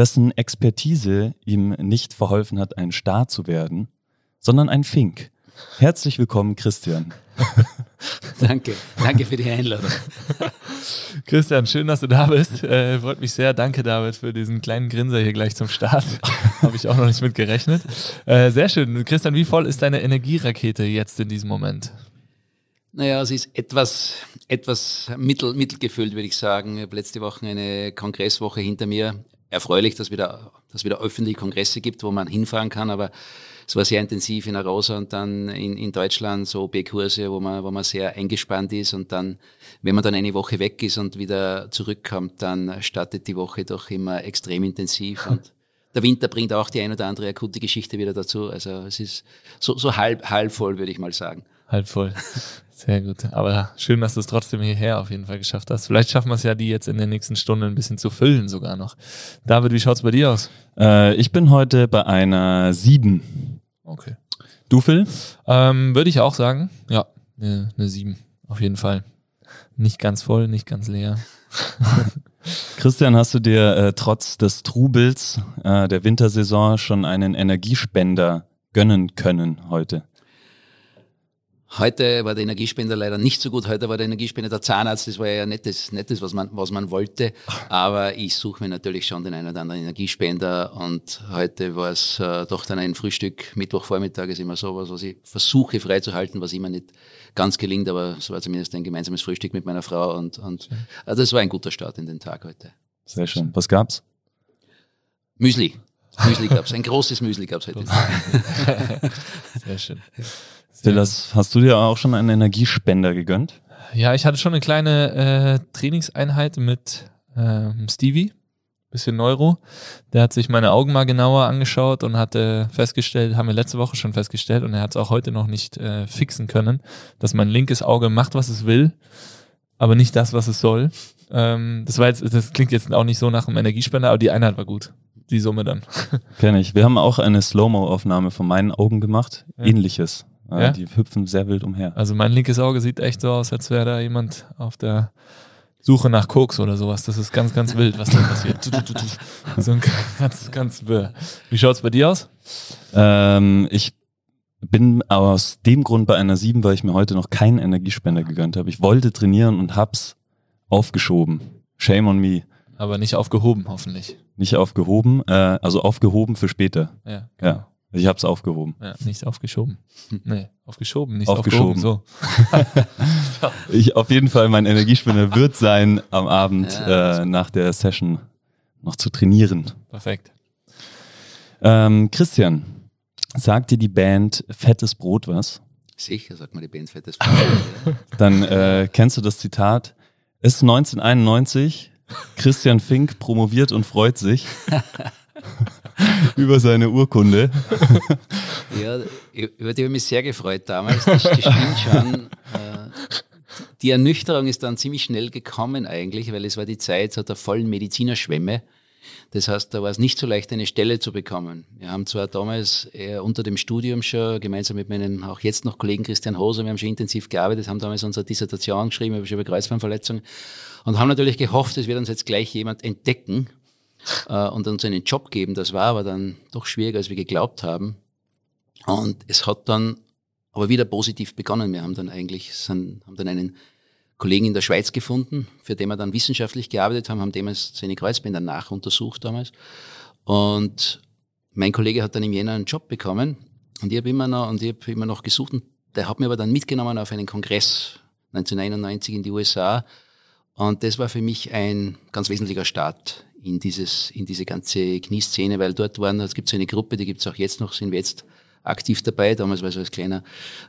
dessen Expertise ihm nicht verholfen hat, ein Star zu werden, sondern ein Fink. Herzlich willkommen, Christian. danke, danke für die Einladung. Christian, schön, dass du da bist. Äh, freut mich sehr. Danke, David, für diesen kleinen Grinser hier gleich zum Start. Habe ich auch noch nicht mit gerechnet. Äh, sehr schön. Christian, wie voll ist deine Energierakete jetzt in diesem Moment? Naja, es ist etwas, etwas mittel, mittelgefüllt, würde ich sagen. Ich habe letzte Woche eine Kongresswoche hinter mir erfreulich, dass wieder, dass wieder öffentliche Kongresse gibt, wo man hinfahren kann, aber es war sehr intensiv in Arosa und dann in, in Deutschland so OP-Kurse, wo man, wo man sehr eingespannt ist und dann, wenn man dann eine Woche weg ist und wieder zurückkommt, dann startet die Woche doch immer extrem intensiv und der Winter bringt auch die ein oder andere akute Geschichte wieder dazu. Also es ist so, so halb, halb voll, würde ich mal sagen. Halb voll. Sehr gut. Aber schön, dass du es trotzdem hierher auf jeden Fall geschafft hast. Vielleicht schaffen wir es ja, die jetzt in der nächsten Stunde ein bisschen zu füllen sogar noch. David, wie schaut es bei dir aus? Äh, ich bin heute bei einer 7. Okay. Du, Phil? Ähm, Würde ich auch sagen. Ja, eine, eine 7. Auf jeden Fall. Nicht ganz voll, nicht ganz leer. Christian, hast du dir äh, trotz des Trubels äh, der Wintersaison schon einen Energiespender gönnen können heute? Heute war der Energiespender leider nicht so gut. Heute war der Energiespender der Zahnarzt. Das war ja nettes, nettes was, man, was man wollte. Aber ich suche mir natürlich schon den einen oder anderen Energiespender. Und heute war es äh, doch dann ein Frühstück. Mittwochvormittag ist immer sowas, was ich versuche freizuhalten, was immer nicht ganz gelingt. Aber es war zumindest ein gemeinsames Frühstück mit meiner Frau. Und, und also das war ein guter Start in den Tag heute. Sehr schön. Was gab's? Müsli. Müsli gab's. Ein großes Müsli gab's heute. Sehr schön. Silas, hast du dir auch schon einen Energiespender gegönnt? Ja, ich hatte schon eine kleine äh, Trainingseinheit mit äh, Stevie, bisschen Neuro. Der hat sich meine Augen mal genauer angeschaut und hatte festgestellt, haben wir letzte Woche schon festgestellt und er hat es auch heute noch nicht äh, fixen können, dass mein linkes Auge macht, was es will, aber nicht das, was es soll. Ähm, das war jetzt, das klingt jetzt auch nicht so nach einem Energiespender, aber die Einheit war gut. Die Summe dann. Kenn ich. Wir haben auch eine Slow-Mo-Aufnahme von meinen Augen gemacht. Ja. Ähnliches. Ja? Die hüpfen sehr wild umher. Also mein linkes Auge sieht echt so aus, als wäre da jemand auf der Suche nach Koks oder sowas. Das ist ganz, ganz wild, was da passiert. so ein ganz, ganz wirr. Wie schaut's bei dir aus? Ähm, ich bin aus dem Grund bei einer 7, weil ich mir heute noch keinen Energiespender gegönnt habe. Ich wollte trainieren und hab's aufgeschoben. Shame on me. Aber nicht aufgehoben, hoffentlich. Nicht aufgehoben, äh, also aufgehoben für später. Ja, genau. ja. Ich habe es aufgehoben. Ja, nicht aufgeschoben. Nee, aufgeschoben, nicht aufgeschoben. So. ich auf jeden Fall, mein Energiespender wird sein, am Abend ja, äh, nach der Session noch zu trainieren. Perfekt. Ähm, Christian, sagt dir die Band Fettes Brot was? Sicher, sagt mal die Band Fettes Brot. Dann äh, kennst du das Zitat? Es ist 1991, Christian Fink promoviert und freut sich. über seine Urkunde. Ja, über die habe ich mich sehr gefreut damals. Das, das stimmt schon. Äh, die Ernüchterung ist dann ziemlich schnell gekommen eigentlich, weil es war die Zeit so der vollen Medizinerschwemme. Das heißt, da war es nicht so leicht, eine Stelle zu bekommen. Wir haben zwar damals unter dem Studium schon gemeinsam mit meinem auch jetzt noch Kollegen Christian Hoser, wir haben schon intensiv gearbeitet, haben damals unsere Dissertation geschrieben über Kreuzbandverletzungen und haben natürlich gehofft, es wird uns jetzt gleich jemand entdecken äh, und uns einen Job geben. Das war aber dann doch schwieriger, als wir geglaubt haben. Und es hat dann aber wieder positiv begonnen. Wir haben dann eigentlich sind, haben dann einen Kollegen in der Schweiz gefunden, für den wir dann wissenschaftlich gearbeitet haben, haben damals seine Kreuzbänder nachuntersucht damals. Und mein Kollege hat dann im Jänner einen Job bekommen und ich habe immer noch und ich habe immer noch gesucht und der hat mir aber dann mitgenommen auf einen Kongress 1991 in die USA und das war für mich ein ganz wesentlicher Start in, dieses, in diese ganze Knieszene, weil dort waren, es gibt so eine Gruppe, die gibt es auch jetzt noch, sind wir jetzt aktiv dabei. Damals war ich so als kleiner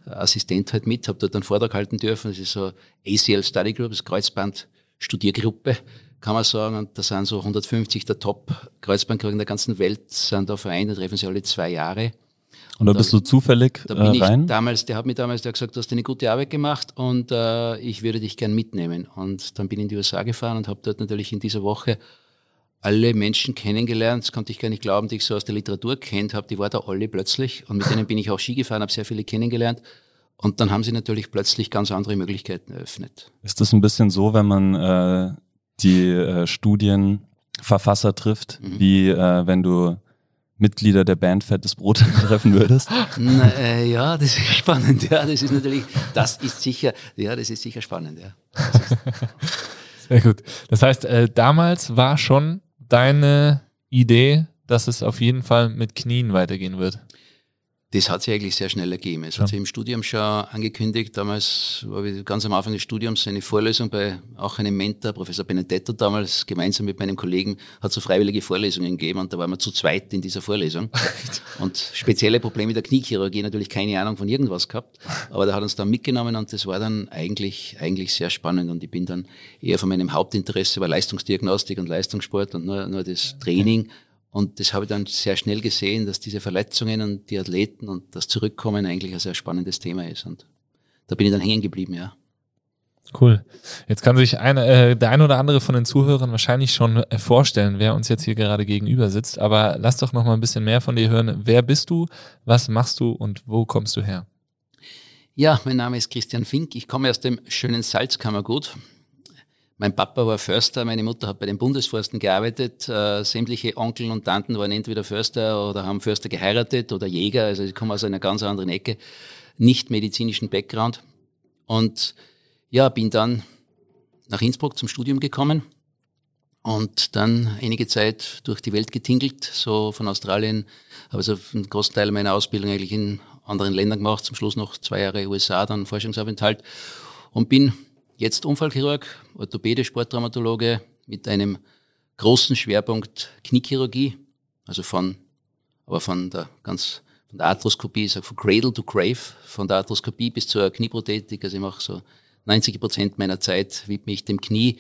Assistent halt mit, habe dort einen Vortrag halten dürfen. Das ist so ACL Study Group, das Kreuzband Studiergruppe, kann man sagen. Und da sind so 150 der Top-Kreuzbandchirurgen der ganzen Welt sind da vereint, da treffen sie alle zwei Jahre. Und da bist du zufällig da bin äh, rein? Ich damals, der hat mir damals der hat gesagt, du hast eine gute Arbeit gemacht und äh, ich würde dich gern mitnehmen. Und dann bin ich in die USA gefahren und habe dort natürlich in dieser Woche alle Menschen kennengelernt. Das konnte ich gar nicht glauben, die ich so aus der Literatur kennt habe. Die waren da alle plötzlich. Und mit denen bin ich auch Ski gefahren, habe sehr viele kennengelernt. Und dann haben sie natürlich plötzlich ganz andere Möglichkeiten eröffnet. Ist das ein bisschen so, wenn man äh, die äh, Studienverfasser trifft, mhm. wie äh, wenn du Mitglieder der Band Fettes Brot treffen würdest? Na, äh, ja, das ist spannend. Ja, das ist natürlich, das ist sicher, ja, das ist sicher spannend. Ja. Sehr gut. Das heißt, äh, damals war schon deine Idee, dass es auf jeden Fall mit Knien weitergehen wird. Das hat sich eigentlich sehr schnell ergeben. Es ja. hat sich im Studium schon angekündigt. Damals war ich ganz am Anfang des Studiums eine Vorlesung bei auch einem Mentor, Professor Benedetto damals, gemeinsam mit meinem Kollegen, hat so freiwillige Vorlesungen gegeben und da waren wir zu zweit in dieser Vorlesung. und spezielle Probleme der Kniechirurgie, natürlich keine Ahnung von irgendwas gehabt, aber da hat uns dann mitgenommen und das war dann eigentlich, eigentlich sehr spannend und ich bin dann eher von meinem Hauptinteresse über Leistungsdiagnostik und Leistungssport und nur, nur das Training und das habe ich dann sehr schnell gesehen, dass diese Verletzungen und die Athleten und das Zurückkommen eigentlich ein sehr spannendes Thema ist. Und da bin ich dann hängen geblieben, ja. Cool. Jetzt kann sich eine, äh, der ein oder andere von den Zuhörern wahrscheinlich schon äh, vorstellen, wer uns jetzt hier gerade gegenüber sitzt. Aber lass doch noch mal ein bisschen mehr von dir hören. Wer bist du? Was machst du und wo kommst du her? Ja, mein Name ist Christian Fink. Ich komme aus dem schönen Salzkammergut. Mein Papa war Förster, meine Mutter hat bei den Bundesforsten gearbeitet. Äh, sämtliche Onkel und Tanten waren entweder Förster oder haben Förster geheiratet oder Jäger. Also ich komme aus einer ganz anderen Ecke, nicht medizinischen Background. Und ja, bin dann nach Innsbruck zum Studium gekommen und dann einige Zeit durch die Welt getingelt, so von Australien, habe also einen großen Teil meiner Ausbildung eigentlich in anderen Ländern gemacht, zum Schluss noch zwei Jahre USA, dann Forschungsaufenthalt und bin Jetzt Unfallchirurg, Orthopäde, Sporttraumatologe mit einem großen Schwerpunkt Kniechirurgie, also von, aber von der ganz, von der Arthroskopie, ich sage von Cradle to Grave, von der Arthroskopie bis zur Knieprothetik. Also ich mache so 90 Prozent meiner Zeit widme ich dem Knie.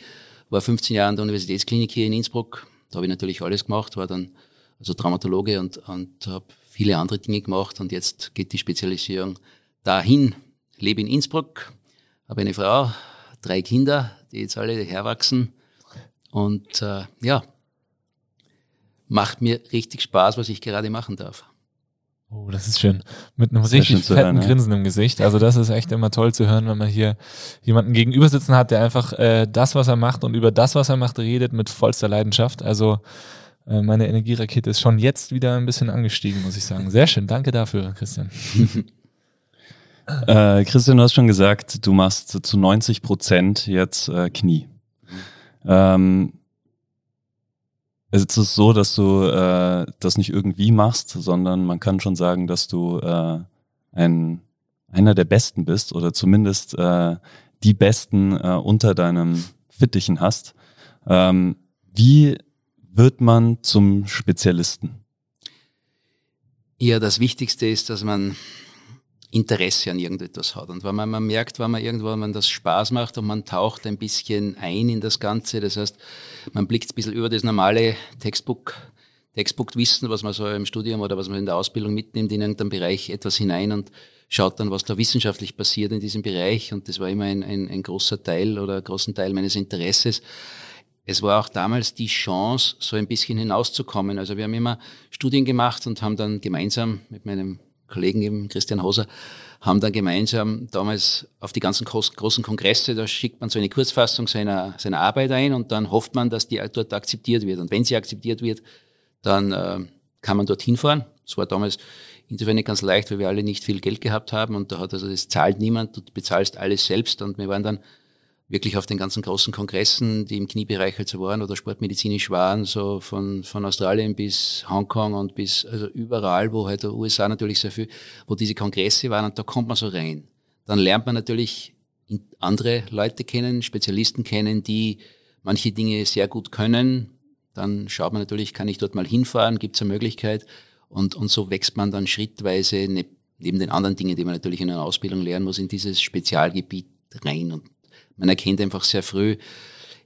War 15 Jahre an der Universitätsklinik hier in Innsbruck. Da habe ich natürlich alles gemacht, war dann also Traumatologe und, und habe viele andere Dinge gemacht und jetzt geht die Spezialisierung dahin. Lebe in Innsbruck, habe eine Frau, drei Kinder, die jetzt alle herwachsen. Und äh, ja, macht mir richtig Spaß, was ich gerade machen darf. Oh, das ist schön. Mit einem richtig fetten hören, Grinsen im Gesicht. Also das ist echt immer toll zu hören, wenn man hier jemanden gegenüber sitzen hat, der einfach äh, das, was er macht und über das, was er macht, redet mit vollster Leidenschaft. Also äh, meine Energierakete ist schon jetzt wieder ein bisschen angestiegen, muss ich sagen. Sehr schön. Danke dafür, Christian. Äh, Christian, du hast schon gesagt, du machst zu 90 Prozent jetzt äh, Knie. Ähm, ist es so, dass du äh, das nicht irgendwie machst, sondern man kann schon sagen, dass du äh, ein, einer der Besten bist oder zumindest äh, die Besten äh, unter deinem Fittichen hast. Ähm, wie wird man zum Spezialisten? Ja, das Wichtigste ist, dass man Interesse an irgendetwas hat. Und wenn man, man merkt, wenn man irgendwann man das Spaß macht und man taucht ein bisschen ein in das Ganze, das heißt, man blickt ein bisschen über das normale Textbook, Textbook-Wissen, was man so im Studium oder was man in der Ausbildung mitnimmt, in irgendeinem Bereich etwas hinein und schaut dann, was da wissenschaftlich passiert in diesem Bereich. Und das war immer ein, ein, ein großer Teil oder großen Teil meines Interesses. Es war auch damals die Chance, so ein bisschen hinauszukommen. Also wir haben immer Studien gemacht und haben dann gemeinsam mit meinem Kollegen eben, Christian Hoser, haben dann gemeinsam damals auf die ganzen großen Kongresse, da schickt man so eine Kurzfassung seiner, seiner Arbeit ein und dann hofft man, dass die dort akzeptiert wird. Und wenn sie akzeptiert wird, dann äh, kann man dorthin fahren. Das war damals insofern nicht ganz leicht, weil wir alle nicht viel Geld gehabt haben und da hat also das zahlt niemand, du bezahlst alles selbst und wir waren dann wirklich auf den ganzen großen Kongressen, die im Kniebereich halt so waren oder sportmedizinisch waren, so von, von Australien bis Hongkong und bis also überall, wo halt der USA natürlich sehr viel, wo diese Kongresse waren und da kommt man so rein. Dann lernt man natürlich andere Leute kennen, Spezialisten kennen, die manche Dinge sehr gut können. Dann schaut man natürlich, kann ich dort mal hinfahren, gibt es eine Möglichkeit und, und so wächst man dann schrittweise ne, neben den anderen Dingen, die man natürlich in einer Ausbildung lernen muss, in dieses Spezialgebiet rein und man erkennt einfach sehr früh,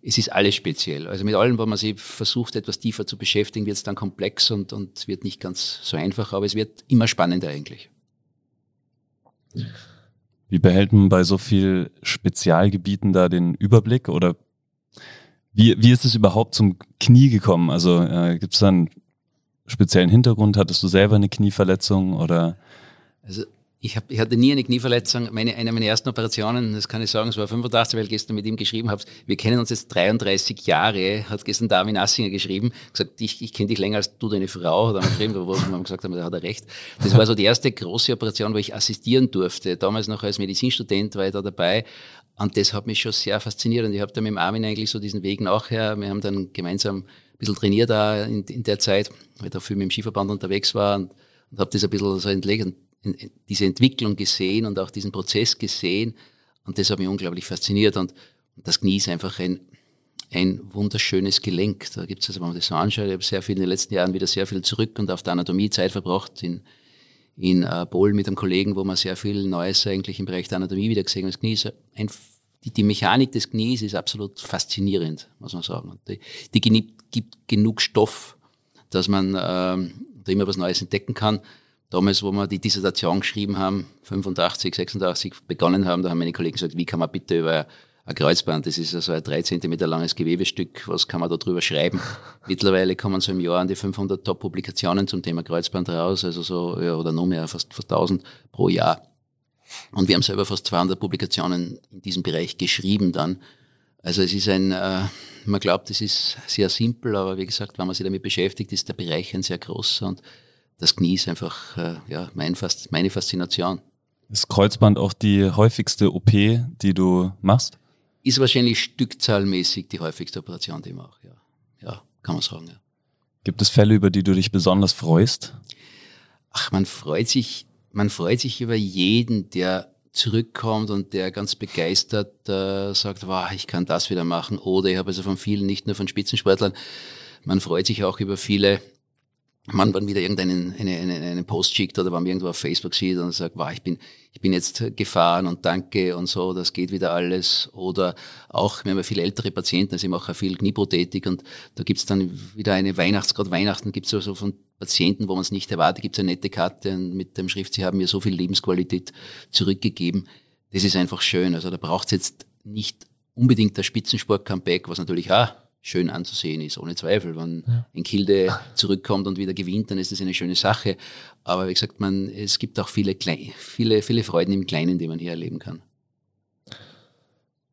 es ist alles speziell. Also mit allem, wo man sich versucht, etwas tiefer zu beschäftigen, wird es dann komplex und, und wird nicht ganz so einfach, aber es wird immer spannender eigentlich. Wie behält man bei so viel Spezialgebieten da den Überblick oder wie, wie ist es überhaupt zum Knie gekommen? Also äh, gibt es da einen speziellen Hintergrund? Hattest du selber eine Knieverletzung oder? Also ich, hab, ich hatte nie eine Knieverletzung. Meine, eine meiner ersten Operationen, das kann ich sagen, es war 85, weil ich gestern mit ihm geschrieben habe. Wir kennen uns jetzt 33 Jahre, hat gestern Darwin Assinger geschrieben, gesagt, ich, ich kenne dich länger als du deine Frau, hat er geschrieben, wo wir gesagt haben, da hat er recht. Das war so die erste große Operation, wo ich assistieren durfte. Damals noch als Medizinstudent war ich da dabei. Und das hat mich schon sehr fasziniert. Und ich habe dann mit dem Armin eigentlich so diesen Weg nachher, wir haben dann gemeinsam ein bisschen trainiert da in, in der Zeit, weil ich da viel mit dem Skiverband unterwegs war und, und habe das ein bisschen so entlegt diese Entwicklung gesehen und auch diesen Prozess gesehen. Und das hat mich unglaublich fasziniert. Und das Knie ist einfach ein, ein wunderschönes Gelenk. Da gibt es, also, wenn man das so anschaut, ich habe sehr viel in den letzten Jahren wieder sehr viel zurück und auf der Anatomie Zeit verbracht in, in äh, Polen mit einem Kollegen, wo man sehr viel Neues eigentlich im Bereich der Anatomie wieder gesehen hat. Das Knie ist ein, die, die Mechanik des Knies ist absolut faszinierend, muss man sagen. Und die, die gibt genug Stoff, dass man ähm, da immer was Neues entdecken kann damals, wo wir die Dissertation geschrieben haben, 85, 86 begonnen haben, da haben meine Kollegen gesagt, wie kann man bitte über ein Kreuzband, das ist also ein drei Zentimeter langes Gewebestück, was kann man da drüber schreiben? Mittlerweile kommen so im Jahr an die 500 Top-Publikationen zum Thema Kreuzband raus, also so, ja, oder noch mehr, fast, fast 1000 pro Jahr. Und wir haben selber fast 200 Publikationen in diesem Bereich geschrieben dann. Also es ist ein, äh, man glaubt, es ist sehr simpel, aber wie gesagt, wenn man sich damit beschäftigt, ist der Bereich ein sehr großer und das Knie ist einfach äh, ja, mein, meine Faszination. Ist Kreuzband auch die häufigste OP, die du machst? Ist wahrscheinlich stückzahlmäßig die häufigste Operation, die ich mache, ja. Ja, kann man sagen, ja. Gibt es Fälle, über die du dich besonders freust? Ach, man freut sich, man freut sich über jeden, der zurückkommt und der ganz begeistert äh, sagt, wow, ich kann das wieder machen. Oder ich habe also von vielen, nicht nur von Spitzensportlern, man freut sich auch über viele, man dann wieder irgendeinen eine, eine, eine Post schickt oder wenn man irgendwo auf Facebook sieht und sagt, wow, ich bin, ich bin jetzt gefahren und danke und so, das geht wieder alles. Oder auch, wir haben ja viele ältere Patienten, also ich mache viel Knieprothetik und da gibt's dann wieder eine Weihnachts, gerade Weihnachten gibt's so also von Patienten, wo man es nicht erwartet, gibt's eine nette Karte mit dem Schrift, sie haben mir so viel Lebensqualität zurückgegeben. Das ist einfach schön. Also da braucht's jetzt nicht unbedingt das Spitzensport-Comeback, was natürlich auch schön anzusehen ist, ohne Zweifel. Wenn ja. ein Kilde zurückkommt und wieder gewinnt, dann ist das eine schöne Sache. Aber wie gesagt, man, es gibt auch viele, viele, viele Freuden im Kleinen, die man hier erleben kann.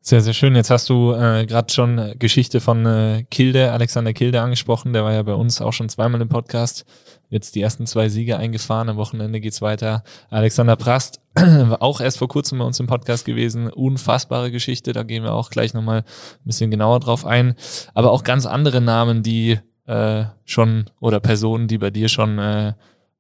Sehr, sehr schön. Jetzt hast du äh, gerade schon äh, Geschichte von äh, Kilde, Alexander Kilde angesprochen. Der war ja bei uns auch schon zweimal im Podcast. Jetzt die ersten zwei Siege eingefahren. Am Wochenende geht's weiter. Alexander Prast war auch erst vor kurzem bei uns im Podcast gewesen. Unfassbare Geschichte. Da gehen wir auch gleich nochmal ein bisschen genauer drauf ein. Aber auch ganz andere Namen, die äh, schon oder Personen, die bei dir schon äh,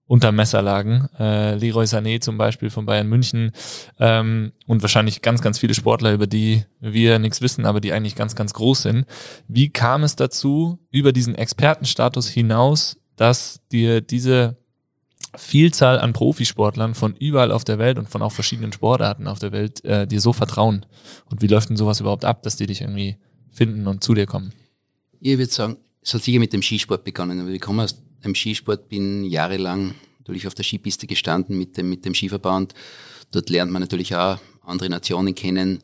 unter Messer lagen. Äh, Leroy Sané zum Beispiel von Bayern München ähm, und wahrscheinlich ganz, ganz viele Sportler, über die wir nichts wissen, aber die eigentlich ganz, ganz groß sind. Wie kam es dazu, über diesen Expertenstatus hinaus, dass dir diese Vielzahl an Profisportlern von überall auf der Welt und von auch verschiedenen Sportarten auf der Welt äh, dir so vertrauen? Und wie läuft denn sowas überhaupt ab, dass die dich irgendwie finden und zu dir kommen? Ich würde sagen, es hat sicher mit dem Skisport begonnen. Ich komme aus im Skisport, bin jahrelang natürlich auf der Skipiste gestanden mit dem, mit dem Skiverband. Dort lernt man natürlich auch andere Nationen kennen.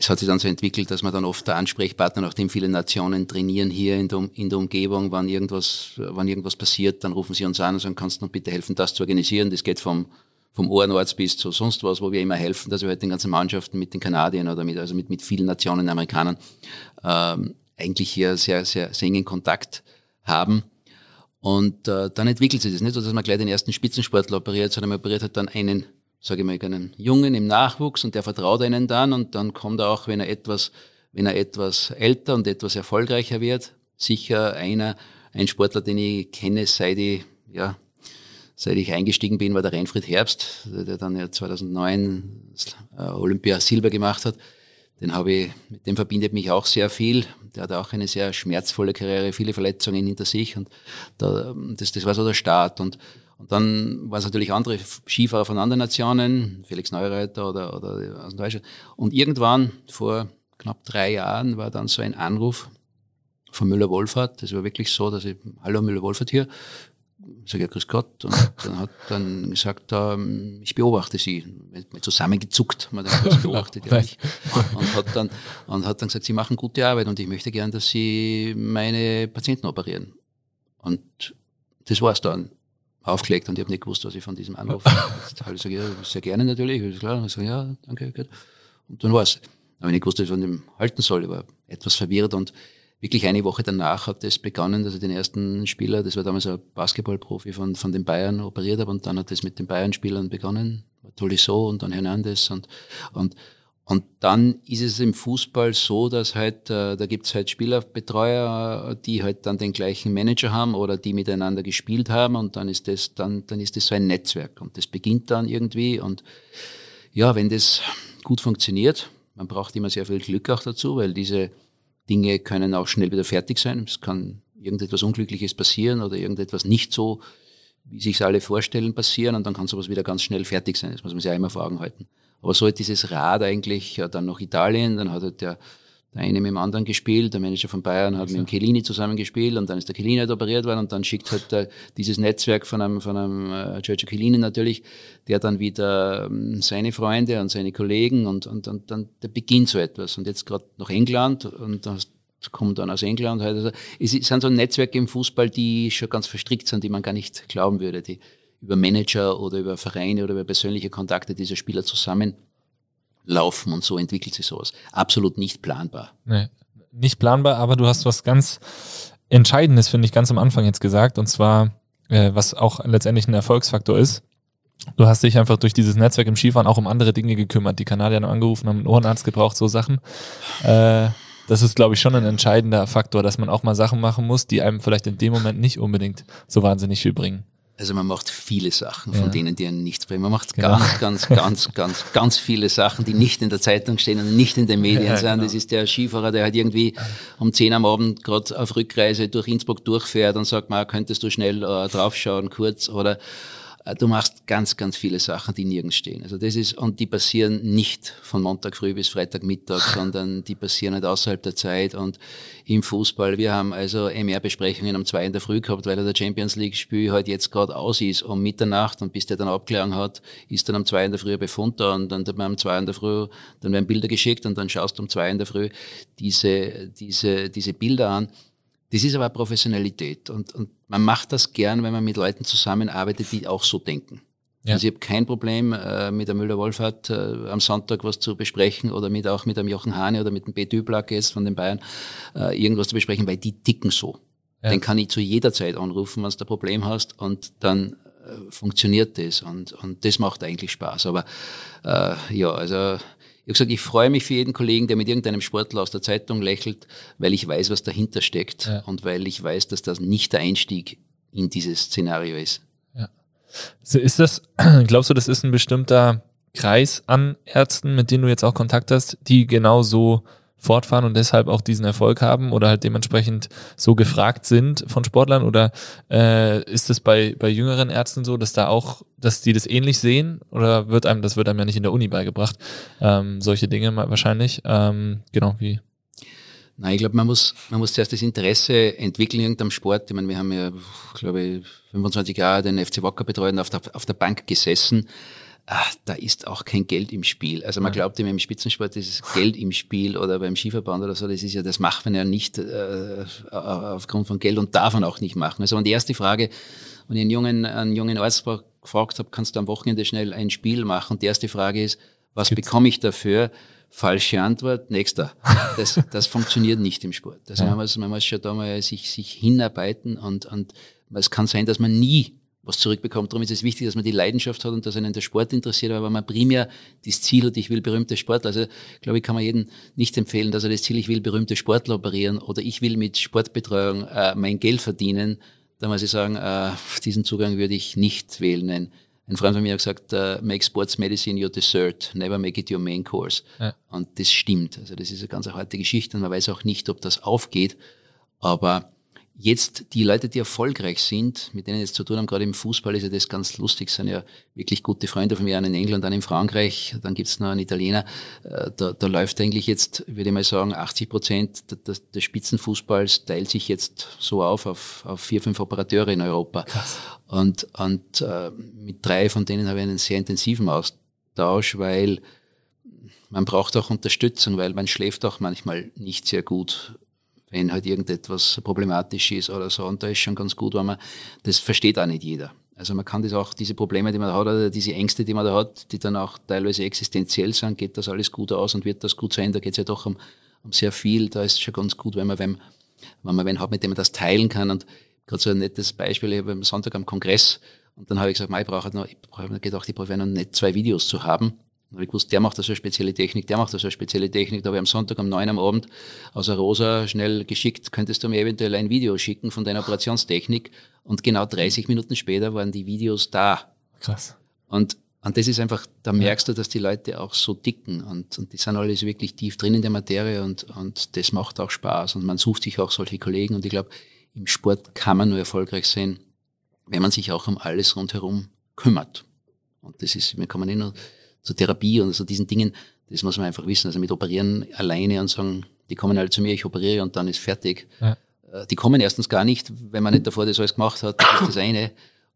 Es hat sich dann so entwickelt, dass man dann oft der Ansprechpartner, nachdem viele Nationen trainieren hier in der, in der Umgebung, wenn irgendwas, wenn irgendwas passiert, dann rufen sie uns an und sagen, kannst du noch bitte helfen, das zu organisieren? Das geht vom, vom Ohrenarzt bis zu sonst was, wo wir immer helfen, dass wir halt den ganzen Mannschaften mit den Kanadiern oder mit, also mit, mit vielen Nationen, Amerikanern, ähm, eigentlich hier sehr, sehr, sehr engen Kontakt haben. Und äh, dann entwickelt sich das nicht so, dass man gleich den ersten Spitzensportler operiert, sondern man operiert halt dann einen, sage ich mal, einen Jungen im Nachwuchs und der vertraut einen dann und dann kommt er auch, wenn er etwas, wenn er etwas älter und etwas erfolgreicher wird, sicher einer, ein Sportler, den ich kenne, seit ich, ja, seit ich eingestiegen bin, war der Reinfried Herbst, der dann ja 2009 äh, Olympia Silber gemacht hat. Den habe ich, mit dem verbindet mich auch sehr viel. Der hat auch eine sehr schmerzvolle Karriere, viele Verletzungen hinter sich und da, das, das war so der Start. Und, und dann war es natürlich andere Skifahrer von anderen Nationen, Felix Neureiter oder, oder aus Deutschland. Und irgendwann vor knapp drei Jahren war dann so ein Anruf von Müller-Wohlfahrt. Das war wirklich so, dass ich, hallo Müller-Wohlfahrt hier, ich sage ja, grüß Gott. Und dann hat dann gesagt, ähm, ich beobachte Sie. Mit zusammengezuckt, man hat das beobachtet ja nicht. Und hat, dann, und hat dann gesagt, Sie machen gute Arbeit und ich möchte gern, dass Sie meine Patienten operieren. Und das war's dann. Aufgelegt und ich habe nicht gewusst, was ich von diesem Anruf. Habe ich gesagt, ja, sehr gerne natürlich. Ist klar. Ich sage, ja, danke, gut. Und dann war's. Aber ich nicht gewusst, was ich von dem halten soll. Ich war etwas verwirrt und wirklich eine Woche danach hat es begonnen, dass ich den ersten Spieler, das war damals ein Basketballprofi von, von den Bayern, operiert habe und dann hat es mit den Bayern-Spielern begonnen. Tolisso und dann Hernandez und, und, und dann ist es im Fußball so, dass halt, äh, da gibt's halt Spielerbetreuer, die halt dann den gleichen Manager haben oder die miteinander gespielt haben und dann ist das, dann, dann ist das so ein Netzwerk und das beginnt dann irgendwie und ja, wenn das gut funktioniert, man braucht immer sehr viel Glück auch dazu, weil diese, Dinge können auch schnell wieder fertig sein. Es kann irgendetwas Unglückliches passieren oder irgendetwas nicht so, wie sich alle vorstellen, passieren und dann kann sowas wieder ganz schnell fertig sein. Das muss man sich auch immer vor Augen halten. Aber so hat dieses Rad eigentlich dann noch Italien, dann hat halt der, der eine mit dem anderen gespielt, der Manager von Bayern hat mit dem Chiellini zusammen gespielt und dann ist der Chiellini halt operiert worden und dann schickt halt der, dieses Netzwerk von einem, von einem äh, Giorgio Chiellini natürlich, der dann wieder ähm, seine Freunde und seine Kollegen und, und, und dann der beginnt so etwas. Und jetzt gerade nach England und das kommt dann aus England. Halt. Also es sind so Netzwerke im Fußball, die schon ganz verstrickt sind, die man gar nicht glauben würde, die über Manager oder über Vereine oder über persönliche Kontakte dieser Spieler zusammen laufen und so entwickelt sich sowas. Absolut nicht planbar. Nee, nicht planbar, aber du hast was ganz Entscheidendes, finde ich, ganz am Anfang jetzt gesagt, und zwar, äh, was auch letztendlich ein Erfolgsfaktor ist. Du hast dich einfach durch dieses Netzwerk im Skifahren auch um andere Dinge gekümmert. Die Kanadier haben angerufen, haben einen Ohrenarzt gebraucht, so Sachen. Äh, das ist, glaube ich, schon ein entscheidender Faktor, dass man auch mal Sachen machen muss, die einem vielleicht in dem Moment nicht unbedingt so wahnsinnig viel bringen. Also man macht viele Sachen, von ja. denen die einen nichts bringen. Man macht genau. ganz, ganz, ganz, ganz, ganz viele Sachen, die nicht in der Zeitung stehen und nicht in den Medien ja, sind. Genau. Das ist der Skifahrer, der halt irgendwie um 10 am Abend gerade auf Rückreise durch Innsbruck durchfährt und sagt, mal, könntest du schnell äh, draufschauen, kurz oder du machst ganz, ganz viele Sachen, die nirgends stehen. Also das ist, und die passieren nicht von Montag früh bis Freitag Mittag, sondern die passieren halt außerhalb der Zeit und im Fußball. Wir haben also MR-Besprechungen um zwei in der Früh gehabt, weil der Champions League-Spiel halt jetzt gerade aus ist um Mitternacht und bis der dann abgelangt hat, ist dann um zwei in der Früh ein Befund da und dann um zwei in der Früh, dann werden Bilder geschickt und dann schaust du um zwei in der Früh diese, diese, diese Bilder an. Das ist aber Professionalität und, und man macht das gern, wenn man mit Leuten zusammenarbeitet, die auch so denken. Ja. Also ich habe kein Problem, äh, mit der Müller-Wohlfahrt äh, am Sonntag was zu besprechen oder mit auch mit dem Jochen Hane oder mit dem B. Düblack jetzt von den Bayern äh, irgendwas zu besprechen, weil die ticken so. Ja. Den kann ich zu jeder Zeit anrufen, wenn du ein Problem hast und dann äh, funktioniert das und, und das macht eigentlich Spaß. Aber äh, ja, also habe gesagt, ich freue mich für jeden Kollegen, der mit irgendeinem Sportler aus der Zeitung lächelt, weil ich weiß, was dahinter steckt ja. und weil ich weiß, dass das nicht der Einstieg in dieses Szenario ist. Ja. Ist das, glaubst du, das ist ein bestimmter Kreis an Ärzten, mit denen du jetzt auch Kontakt hast, die genau so fortfahren und deshalb auch diesen Erfolg haben oder halt dementsprechend so gefragt sind von Sportlern? Oder äh, ist es bei, bei jüngeren Ärzten so, dass da auch, dass die das ähnlich sehen? Oder wird einem, das wird einem ja nicht in der Uni beigebracht, ähm, solche Dinge wahrscheinlich. Ähm, genau, wie? Nein, ich glaube, man muss, man muss zuerst das Interesse entwickeln in irgendeinem Sport. Ich meine, wir haben ja, glaube ich, 25 Jahre den FC Wacker betreut und auf der, auf der Bank gesessen ach, da ist auch kein Geld im Spiel. Also man glaubt immer im Spitzensport ist Geld im Spiel oder beim Skiverband oder so, das ist ja, das macht man ja nicht äh, aufgrund von Geld und darf man auch nicht machen. Also und die erste Frage, wenn ich einen jungen, einen jungen Arzt gefragt habe, kannst du am Wochenende schnell ein Spiel machen? Und die erste Frage ist, was Gibt's? bekomme ich dafür? Falsche Antwort, nächster. Das, das funktioniert nicht im Sport. Also ja. man, muss, man muss schon da mal sich, sich hinarbeiten und, und es kann sein, dass man nie was zurückbekommt. Darum ist es wichtig, dass man die Leidenschaft hat und dass einen der Sport interessiert, aber wenn man primär das Ziel hat, ich will berühmte Sportler, also glaube ich, kann man jedem nicht empfehlen, dass er das Ziel, ich will berühmte Sportler operieren oder ich will mit Sportbetreuung äh, mein Geld verdienen, da muss ich sagen, äh, diesen Zugang würde ich nicht wählen. Ein, ein Freund von mir hat gesagt, uh, make sports medicine your dessert, never make it your main course. Ja. Und das stimmt. Also das ist eine ganz harte Geschichte und man weiß auch nicht, ob das aufgeht. Aber jetzt die Leute, die erfolgreich sind, mit denen ich jetzt zu tun haben, gerade im Fußball ist ja das ganz lustig, sind ja wirklich gute Freunde von mir, einen in England, einen in Frankreich, dann gibt's noch einen Italiener. Äh, da, da läuft eigentlich jetzt, würde ich mal sagen, 80 Prozent des, des Spitzenfußballs teilt sich jetzt so auf, auf, auf vier, fünf Operateure in Europa. Krass. Und, und äh, mit drei von denen habe ich einen sehr intensiven Austausch, weil man braucht auch Unterstützung, weil man schläft auch manchmal nicht sehr gut wenn halt irgendetwas problematisch ist oder so. Und da ist schon ganz gut, weil man, das versteht auch nicht jeder. Also man kann das auch, diese Probleme, die man hat, oder diese Ängste, die man da hat, die dann auch teilweise existenziell sind, geht das alles gut aus und wird das gut sein, da geht es ja doch um, um sehr viel, da ist es schon ganz gut, wenn man, wenn, wenn man wen hat, mit dem man das teilen kann. Und gerade so ein nettes Beispiel, ich habe am Sonntag am Kongress und dann habe ich gesagt, ich brauche noch, ich habe gedacht, ich brauche noch nicht zwei Videos zu haben. Dann habe ich gewusst, der macht da so eine spezielle Technik, der macht da so eine spezielle Technik. Da habe ich am Sonntag um neun am Abend aus der Rosa schnell geschickt, könntest du mir eventuell ein Video schicken von deiner Operationstechnik? Und genau 30 Minuten später waren die Videos da. Krass. Und, und das ist einfach, da merkst du, dass die Leute auch so dicken und, und die sind alles wirklich tief drin in der Materie und, und das macht auch Spaß und man sucht sich auch solche Kollegen und ich glaube, im Sport kann man nur erfolgreich sein, wenn man sich auch um alles rundherum kümmert. Und das ist, wir kommen eh nur zur Therapie und so diesen Dingen, das muss man einfach wissen. Also mit Operieren alleine und sagen, die kommen halt zu mir, ich operiere und dann ist fertig. Ja. Äh, die kommen erstens gar nicht, wenn man nicht davor das alles gemacht hat, das ist das eine.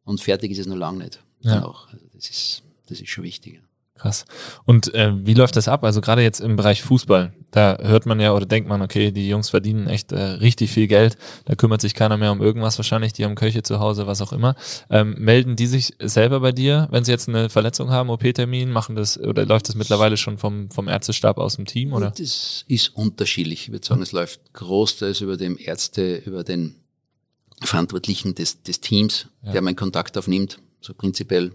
Und fertig ist es noch lange nicht. Ja. Auch. Also das ist, das ist schon wichtig. Krass. Und äh, wie läuft das ab? Also gerade jetzt im Bereich Fußball, da hört man ja oder denkt man, okay, die Jungs verdienen echt äh, richtig viel Geld, da kümmert sich keiner mehr um irgendwas wahrscheinlich, die haben Köche zu Hause, was auch immer. Ähm, melden die sich selber bei dir, wenn sie jetzt eine Verletzung haben, OP-Termin, machen das oder läuft das mittlerweile schon vom, vom Ärztestab aus dem Team? Oder? Das ist unterschiedlich. Ich würde sagen, es läuft großteils über den Ärzte, über den Verantwortlichen des, des Teams, ja. der meinen Kontakt aufnimmt. So prinzipiell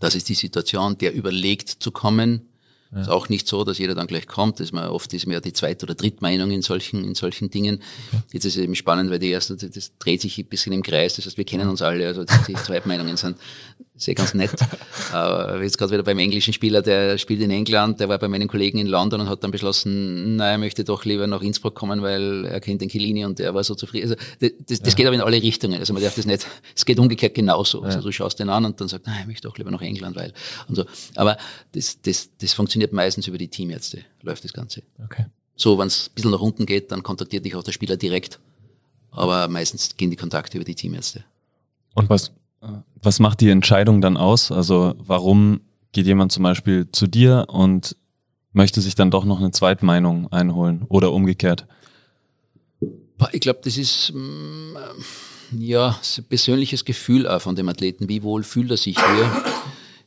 das ist die Situation, der überlegt zu kommen. Ja. Ist auch nicht so, dass jeder dann gleich kommt. Das ist man oft ist mehr die zweite oder dritte Meinung in solchen, in solchen Dingen. Okay. Jetzt ist es eben spannend, weil die erste, das dreht sich ein bisschen im Kreis. Das heißt, wir kennen uns alle. Also die, Zweitmeinungen sind sehr ganz nett. Aber jetzt gerade wieder beim englischen Spieler, der spielt in England, der war bei meinen Kollegen in London und hat dann beschlossen, nein, er möchte doch lieber nach Innsbruck kommen, weil er kennt den Chiellini und der war so zufrieden. Also das, das, das ja. geht aber in alle Richtungen. Also man darf das nicht, es geht umgekehrt genauso. Ja. Also du schaust den an und dann sagst, nein, ich möchte doch lieber nach England, weil und so. Aber das, das, das funktioniert meistens über die Teamärzte, läuft das Ganze. Okay. So, wenn es ein bisschen nach unten geht, dann kontaktiert dich auch der Spieler direkt. Aber meistens gehen die Kontakte über die Teamärzte. Und was was macht die Entscheidung dann aus? Also warum geht jemand zum Beispiel zu dir und möchte sich dann doch noch eine Zweitmeinung einholen oder umgekehrt? Ich glaube, das ist mm, ja ein persönliches Gefühl auch von dem Athleten. Wie wohl fühlt er sich hier?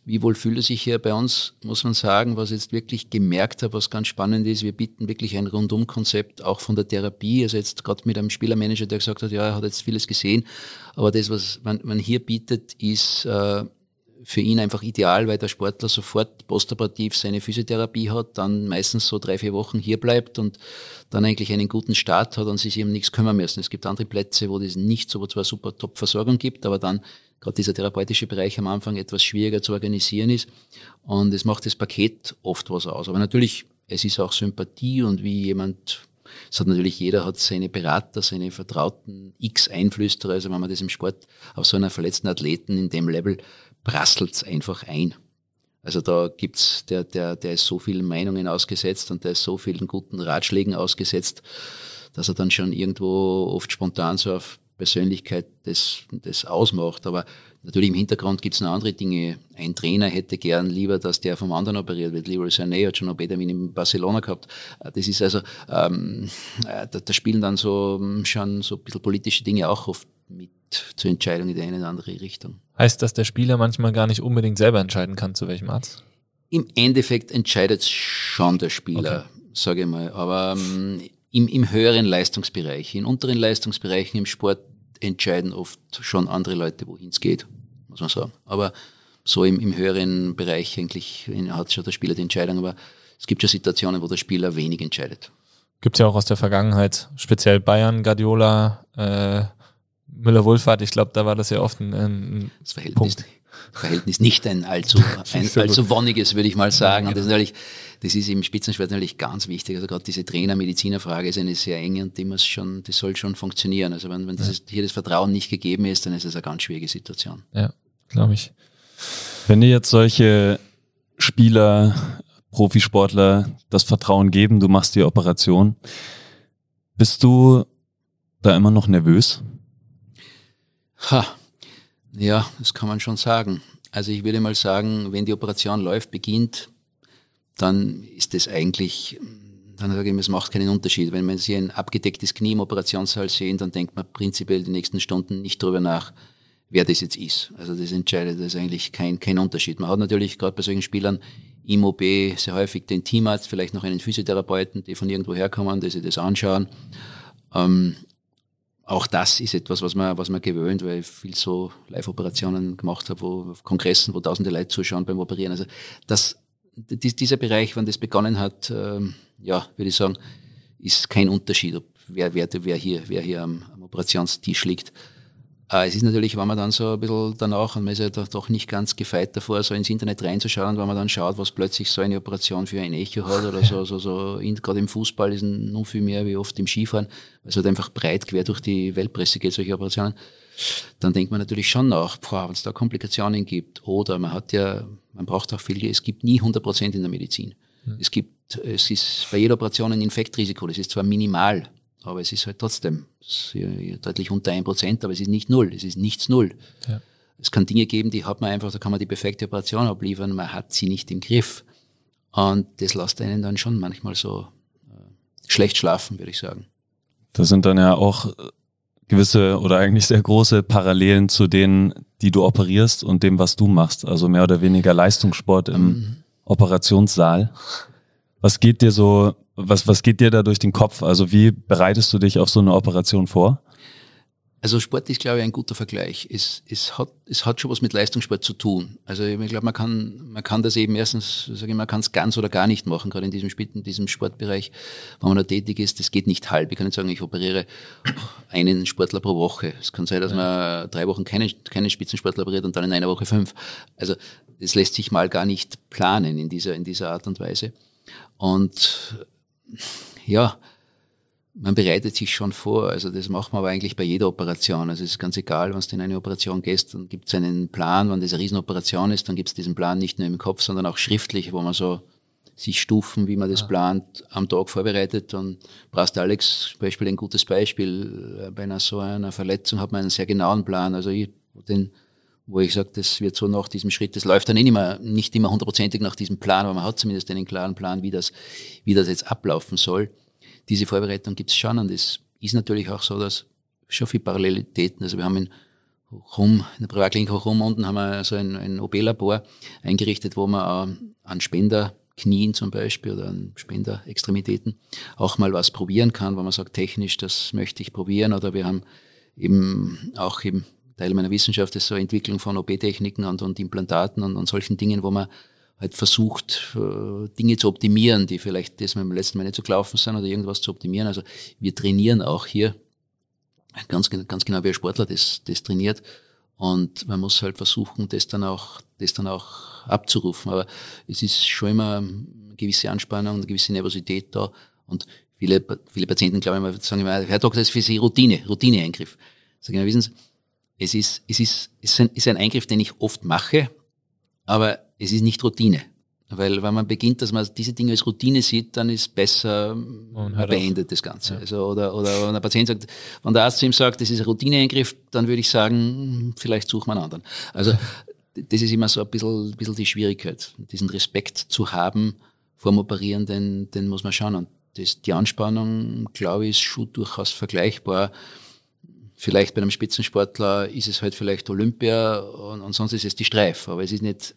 Wie wohl fühlt er sich hier bei uns, muss man sagen, was ich jetzt wirklich gemerkt habe, was ganz spannend ist. Wir bieten wirklich ein Rundum-Konzept auch von der Therapie. Also jetzt gerade mit einem Spielermanager, der gesagt hat, ja, er hat jetzt vieles gesehen, aber das, was man, man hier bietet, ist äh, für ihn einfach ideal, weil der Sportler sofort postoperativ seine Physiotherapie hat, dann meistens so drei, vier Wochen hier bleibt und dann eigentlich einen guten Start hat und sich eben nichts kümmern müssen. Es gibt andere Plätze, wo das nicht so, wo zwar super Top-Versorgung gibt, aber dann gerade dieser therapeutische Bereich am Anfang etwas schwieriger zu organisieren ist. Und es macht das Paket oft was aus. Aber natürlich, es ist auch Sympathie und wie jemand es hat natürlich jeder hat seine Berater, seine vertrauten X-Einflüsterer. Also wenn man das im Sport auf so einer verletzten Athleten in dem Level prasselt einfach ein. Also da gibt's der, der, der ist so vielen Meinungen ausgesetzt und der ist so vielen guten Ratschlägen ausgesetzt, dass er dann schon irgendwo oft spontan so auf Persönlichkeit das, das ausmacht. Aber natürlich im Hintergrund gibt es noch andere Dinge. Ein Trainer hätte gern lieber, dass der vom anderen operiert wird. Leroy Sané hat schon Obedamine in Barcelona gehabt. Das ist also, ähm, äh, da, da, spielen dann so ähm, schon so ein bisschen politische Dinge auch oft mit zur Entscheidung in die eine oder andere Richtung. Heißt das, der Spieler manchmal gar nicht unbedingt selber entscheiden kann, zu welchem Arzt? Im Endeffekt entscheidet schon der Spieler, okay. sage ich mal. Aber ähm, im, im höheren Leistungsbereich, in unteren Leistungsbereichen im Sport entscheiden oft schon andere Leute, wohin es geht, muss man sagen. Aber so im, im höheren Bereich eigentlich hat schon der Spieler die Entscheidung, aber es gibt schon Situationen, wo der Spieler wenig entscheidet. Gibt es ja auch aus der Vergangenheit, speziell Bayern, Guardiola, äh, Müller-Wohlfahrt, ich glaube, da war das ja oft ein, ein das Verhältnis, Punkt. Verhältnis nicht ein allzu, ein allzu wonniges, würde ich mal sagen. Und das ist natürlich, das ist im Spitzensport natürlich ganz wichtig. Also gerade diese Trainer-Mediziner-Frage ist eine sehr enge und die muss schon, die soll schon funktionieren. Also wenn, wenn dieses, hier das Vertrauen nicht gegeben ist, dann ist es eine ganz schwierige Situation. Ja, glaube ich. Wenn dir jetzt solche Spieler, Profisportler das Vertrauen geben, du machst die Operation, bist du da immer noch nervös? Ha, ja, das kann man schon sagen. Also ich würde mal sagen, wenn die Operation läuft, beginnt, dann ist das eigentlich, dann sage ich mir, es macht keinen Unterschied. Wenn man Sie ein abgedecktes Knie im Operationssaal sehen, dann denkt man prinzipiell die nächsten Stunden nicht darüber nach, wer das jetzt ist. Also das entscheidet, das ist eigentlich kein, kein Unterschied. Man hat natürlich gerade bei solchen Spielern im OB sehr häufig den Teamarzt, vielleicht noch einen Physiotherapeuten, die von irgendwo herkommen, die sich das anschauen. Ähm, auch das ist etwas, was man, was man gewöhnt, weil ich viel so Live-Operationen gemacht habe, wo auf Kongressen, wo tausende Leute zuschauen beim Operieren. Also das, dieser Bereich, wann das begonnen hat, ähm, ja, würde ich sagen, ist kein Unterschied, ob wer, wer, wer hier, wer hier am, am Operationstisch liegt. Äh, es ist natürlich, wenn man dann so ein bisschen danach, und man ist ja doch nicht ganz gefeit davor, so ins Internet reinzuschauen, wenn man dann schaut, was plötzlich so eine Operation für ein Echo hat oder so, so, so gerade im Fußball ist nun viel mehr wie oft im Skifahren, weil es halt einfach breit quer durch die Weltpresse geht, solche Operationen. Dann denkt man natürlich schon nach, wenn es da Komplikationen gibt. Oder man hat ja, man braucht auch viel, es gibt nie 100 Prozent in der Medizin. Mhm. Es gibt, es ist bei jeder Operation ein Infektrisiko, das ist zwar minimal, aber es ist halt trotzdem deutlich unter ein Prozent, aber es ist nicht null, es ist nichts null. Ja. Es kann Dinge geben, die hat man einfach, da kann man die perfekte Operation abliefern, man hat sie nicht im Griff. Und das lässt einen dann schon manchmal so äh, schlecht schlafen, würde ich sagen. Das sind dann ja auch gewisse oder eigentlich sehr große Parallelen zu denen, die du operierst und dem, was du machst. Also mehr oder weniger Leistungssport im mhm. Operationssaal. Was geht dir so was, was geht dir da durch den Kopf? Also wie bereitest du dich auf so eine Operation vor? Also Sport ist, glaube ich, ein guter Vergleich. Es, es, hat, es hat schon was mit Leistungssport zu tun. Also ich glaube, man kann, man kann das eben erstens, sage ich, man kann es ganz oder gar nicht machen, gerade in diesem, in diesem Sportbereich, wenn man da tätig ist. Das geht nicht halb. Ich kann nicht sagen, ich operiere einen Sportler pro Woche. Es kann sein, dass man drei Wochen keinen, keinen Spitzensportler operiert und dann in einer Woche fünf. Also das lässt sich mal gar nicht planen in dieser, in dieser Art und Weise. Und ja, man bereitet sich schon vor. Also das macht man aber eigentlich bei jeder Operation. Also es ist ganz egal, wenn du in eine Operation gehst, dann gibt es einen Plan. Wenn das eine Riesenoperation ist, dann gibt es diesen Plan nicht nur im Kopf, sondern auch schriftlich, wo man so sich Stufen, wie man das ja. plant, am Tag vorbereitet. Und brauchst Alex zum Beispiel ein gutes Beispiel. Bei einer so einer Verletzung hat man einen sehr genauen Plan. Also ich, den, wo ich sage, das wird so nach diesem Schritt, das läuft dann nicht immer, nicht immer hundertprozentig nach diesem Plan, aber man hat zumindest einen klaren Plan, wie das, wie das jetzt ablaufen soll. Diese Vorbereitung gibt es schon und es ist natürlich auch so, dass schon viele Parallelitäten, also wir haben in Hochrum, in der Privatklinik Hochrum unten haben wir so ein, ein OP-Labor eingerichtet, wo man an Spenderknien zum Beispiel oder an Spenderextremitäten auch mal was probieren kann, wo man sagt, technisch, das möchte ich probieren oder wir haben eben auch eben Teil meiner Wissenschaft ist so Entwicklung von OP-Techniken und, und Implantaten und, und solchen Dingen, wo man halt versucht, äh, Dinge zu optimieren, die vielleicht das beim letzten Mal nicht so gelaufen sind oder irgendwas zu optimieren. Also wir trainieren auch hier, ganz, ganz genau wie ein Sportler das, das trainiert. Und man muss halt versuchen, das dann auch, das dann auch abzurufen. Aber es ist schon immer eine gewisse Anspannung, eine gewisse Nervosität da. Und viele, viele Patienten, glaube ich, sagen immer, Herr Doktor, das ist für Sie Routine, Routineeingriff. Sag ich, wissen Sie, es ist, es ist, es ist ein, ist ein Eingriff, den ich oft mache, aber es ist nicht Routine. Weil wenn man beginnt, dass man diese Dinge als Routine sieht, dann ist besser, man beendet auf. das Ganze. Ja. Also, oder, oder wenn der Patient sagt, wenn der Arzt zu ihm sagt, das ist ein Routineeingriff, dann würde ich sagen, vielleicht suchen wir einen anderen. Also das ist immer so ein bisschen, ein bisschen die Schwierigkeit. Diesen Respekt zu haben vor dem Operieren, den, den muss man schauen. Und das, die Anspannung, glaube ich, ist schon durchaus vergleichbar Vielleicht bei einem Spitzensportler ist es halt vielleicht Olympia und, und sonst ist es die Streif, aber es ist nicht,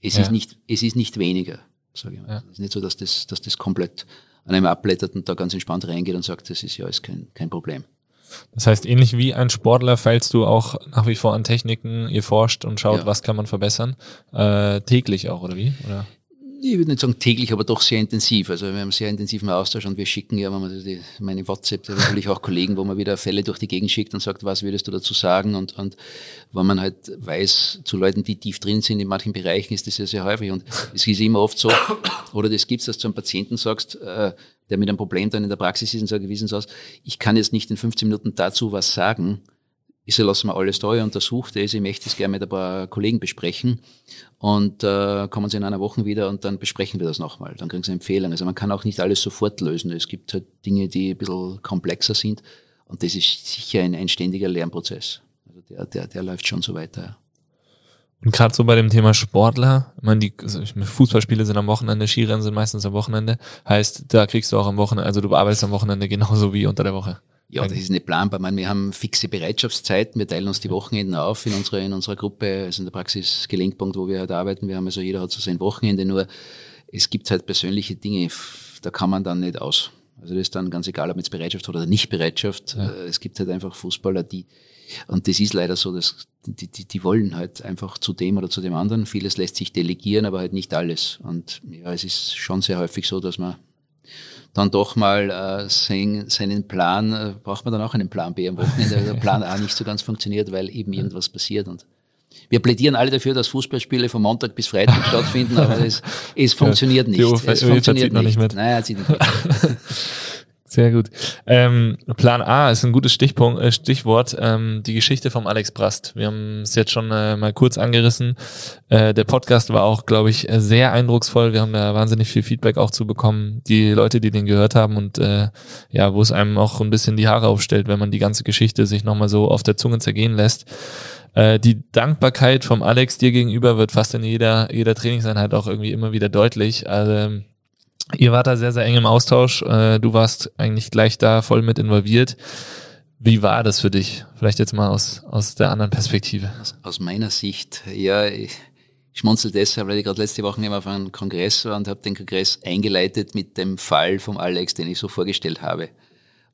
es ja. ist nicht, es ist nicht weniger, sage ich mal. Ja. Es ist nicht so, dass das, dass das komplett an einem abblättert und da ganz entspannt reingeht und sagt, das ist ja ist kein, kein Problem. Das heißt, ähnlich wie ein Sportler fällst du auch nach wie vor an Techniken, ihr forscht und schaut, ja. was kann man verbessern, äh, täglich auch, oder wie? Oder? Ich würde nicht sagen täglich, aber doch sehr intensiv. Also wir haben sehr intensiven Austausch und wir schicken ja wenn die, meine WhatsApp, natürlich auch Kollegen, wo man wieder Fälle durch die Gegend schickt und sagt, was würdest du dazu sagen? Und, und wenn man halt weiß, zu Leuten, die tief drin sind in manchen Bereichen, ist das ja sehr häufig. Und es ist immer oft so, oder das gibt's, dass du einem Patienten sagst, äh, der mit einem Problem dann in der Praxis ist und sagt, wissen Sie was, ich kann jetzt nicht in 15 Minuten dazu was sagen, ich lassen wir alles da, ich untersuche das, ich möchte es gerne mit ein paar Kollegen besprechen und äh, kommen sie in einer Woche wieder und dann besprechen wir das nochmal. Dann kriegen sie Empfehlungen. Also man kann auch nicht alles sofort lösen. Es gibt halt Dinge, die ein bisschen komplexer sind und das ist sicher ein, ein ständiger Lernprozess. Also der, der, der läuft schon so weiter. Und gerade so bei dem Thema Sportler, ich meine, die also Fußballspiele sind am Wochenende, Skirennen sind meistens am Wochenende, heißt, da kriegst du auch am Wochenende, also du arbeitest am Wochenende genauso wie unter der Woche. Ja, das ist nicht planbar. meine, wir haben fixe Bereitschaftszeiten. Wir teilen uns die Wochenenden auf in unserer, in unserer Gruppe, also in der Praxis Gelenkpunkt, wo wir halt arbeiten. Wir haben also jeder hat so sein Wochenende. Nur es gibt halt persönliche Dinge, da kann man dann nicht aus. Also das ist dann ganz egal, ob jetzt Bereitschaft oder nicht Bereitschaft. Ja. Äh, es gibt halt einfach Fußballer, die, und das ist leider so, dass die, die, die wollen halt einfach zu dem oder zu dem anderen. Vieles lässt sich delegieren, aber halt nicht alles. Und ja, es ist schon sehr häufig so, dass man dann doch mal äh, sein, seinen Plan, äh, braucht man dann auch einen Plan B am Wochenende, weil der Plan A nicht so ganz funktioniert, weil eben irgendwas passiert. Und wir plädieren alle dafür, dass Fußballspiele von Montag bis Freitag stattfinden, aber es, es funktioniert nicht. es funktioniert nicht. nicht mit. Naja, zieht nicht mit. Sehr gut. Ähm, Plan A ist ein gutes Stichpunkt, äh, Stichwort. Ähm, die Geschichte vom Alex Brast. Wir haben es jetzt schon äh, mal kurz angerissen. Äh, der Podcast war auch, glaube ich, sehr eindrucksvoll. Wir haben da wahnsinnig viel Feedback auch zu bekommen. Die Leute, die den gehört haben und äh, ja, wo es einem auch ein bisschen die Haare aufstellt, wenn man die ganze Geschichte sich nochmal so auf der Zunge zergehen lässt. Äh, die Dankbarkeit vom Alex dir gegenüber wird fast in jeder, jeder Trainingseinheit auch irgendwie immer wieder deutlich. Also, Ihr wart da sehr, sehr eng im Austausch. Äh, du warst eigentlich gleich da voll mit involviert. Wie war das für dich? Vielleicht jetzt mal aus, aus der anderen Perspektive. Aus, meiner Sicht, ja, ich schmunzel deshalb, weil ich gerade letzte Woche auf einem Kongress war und habe den Kongress eingeleitet mit dem Fall vom Alex, den ich so vorgestellt habe.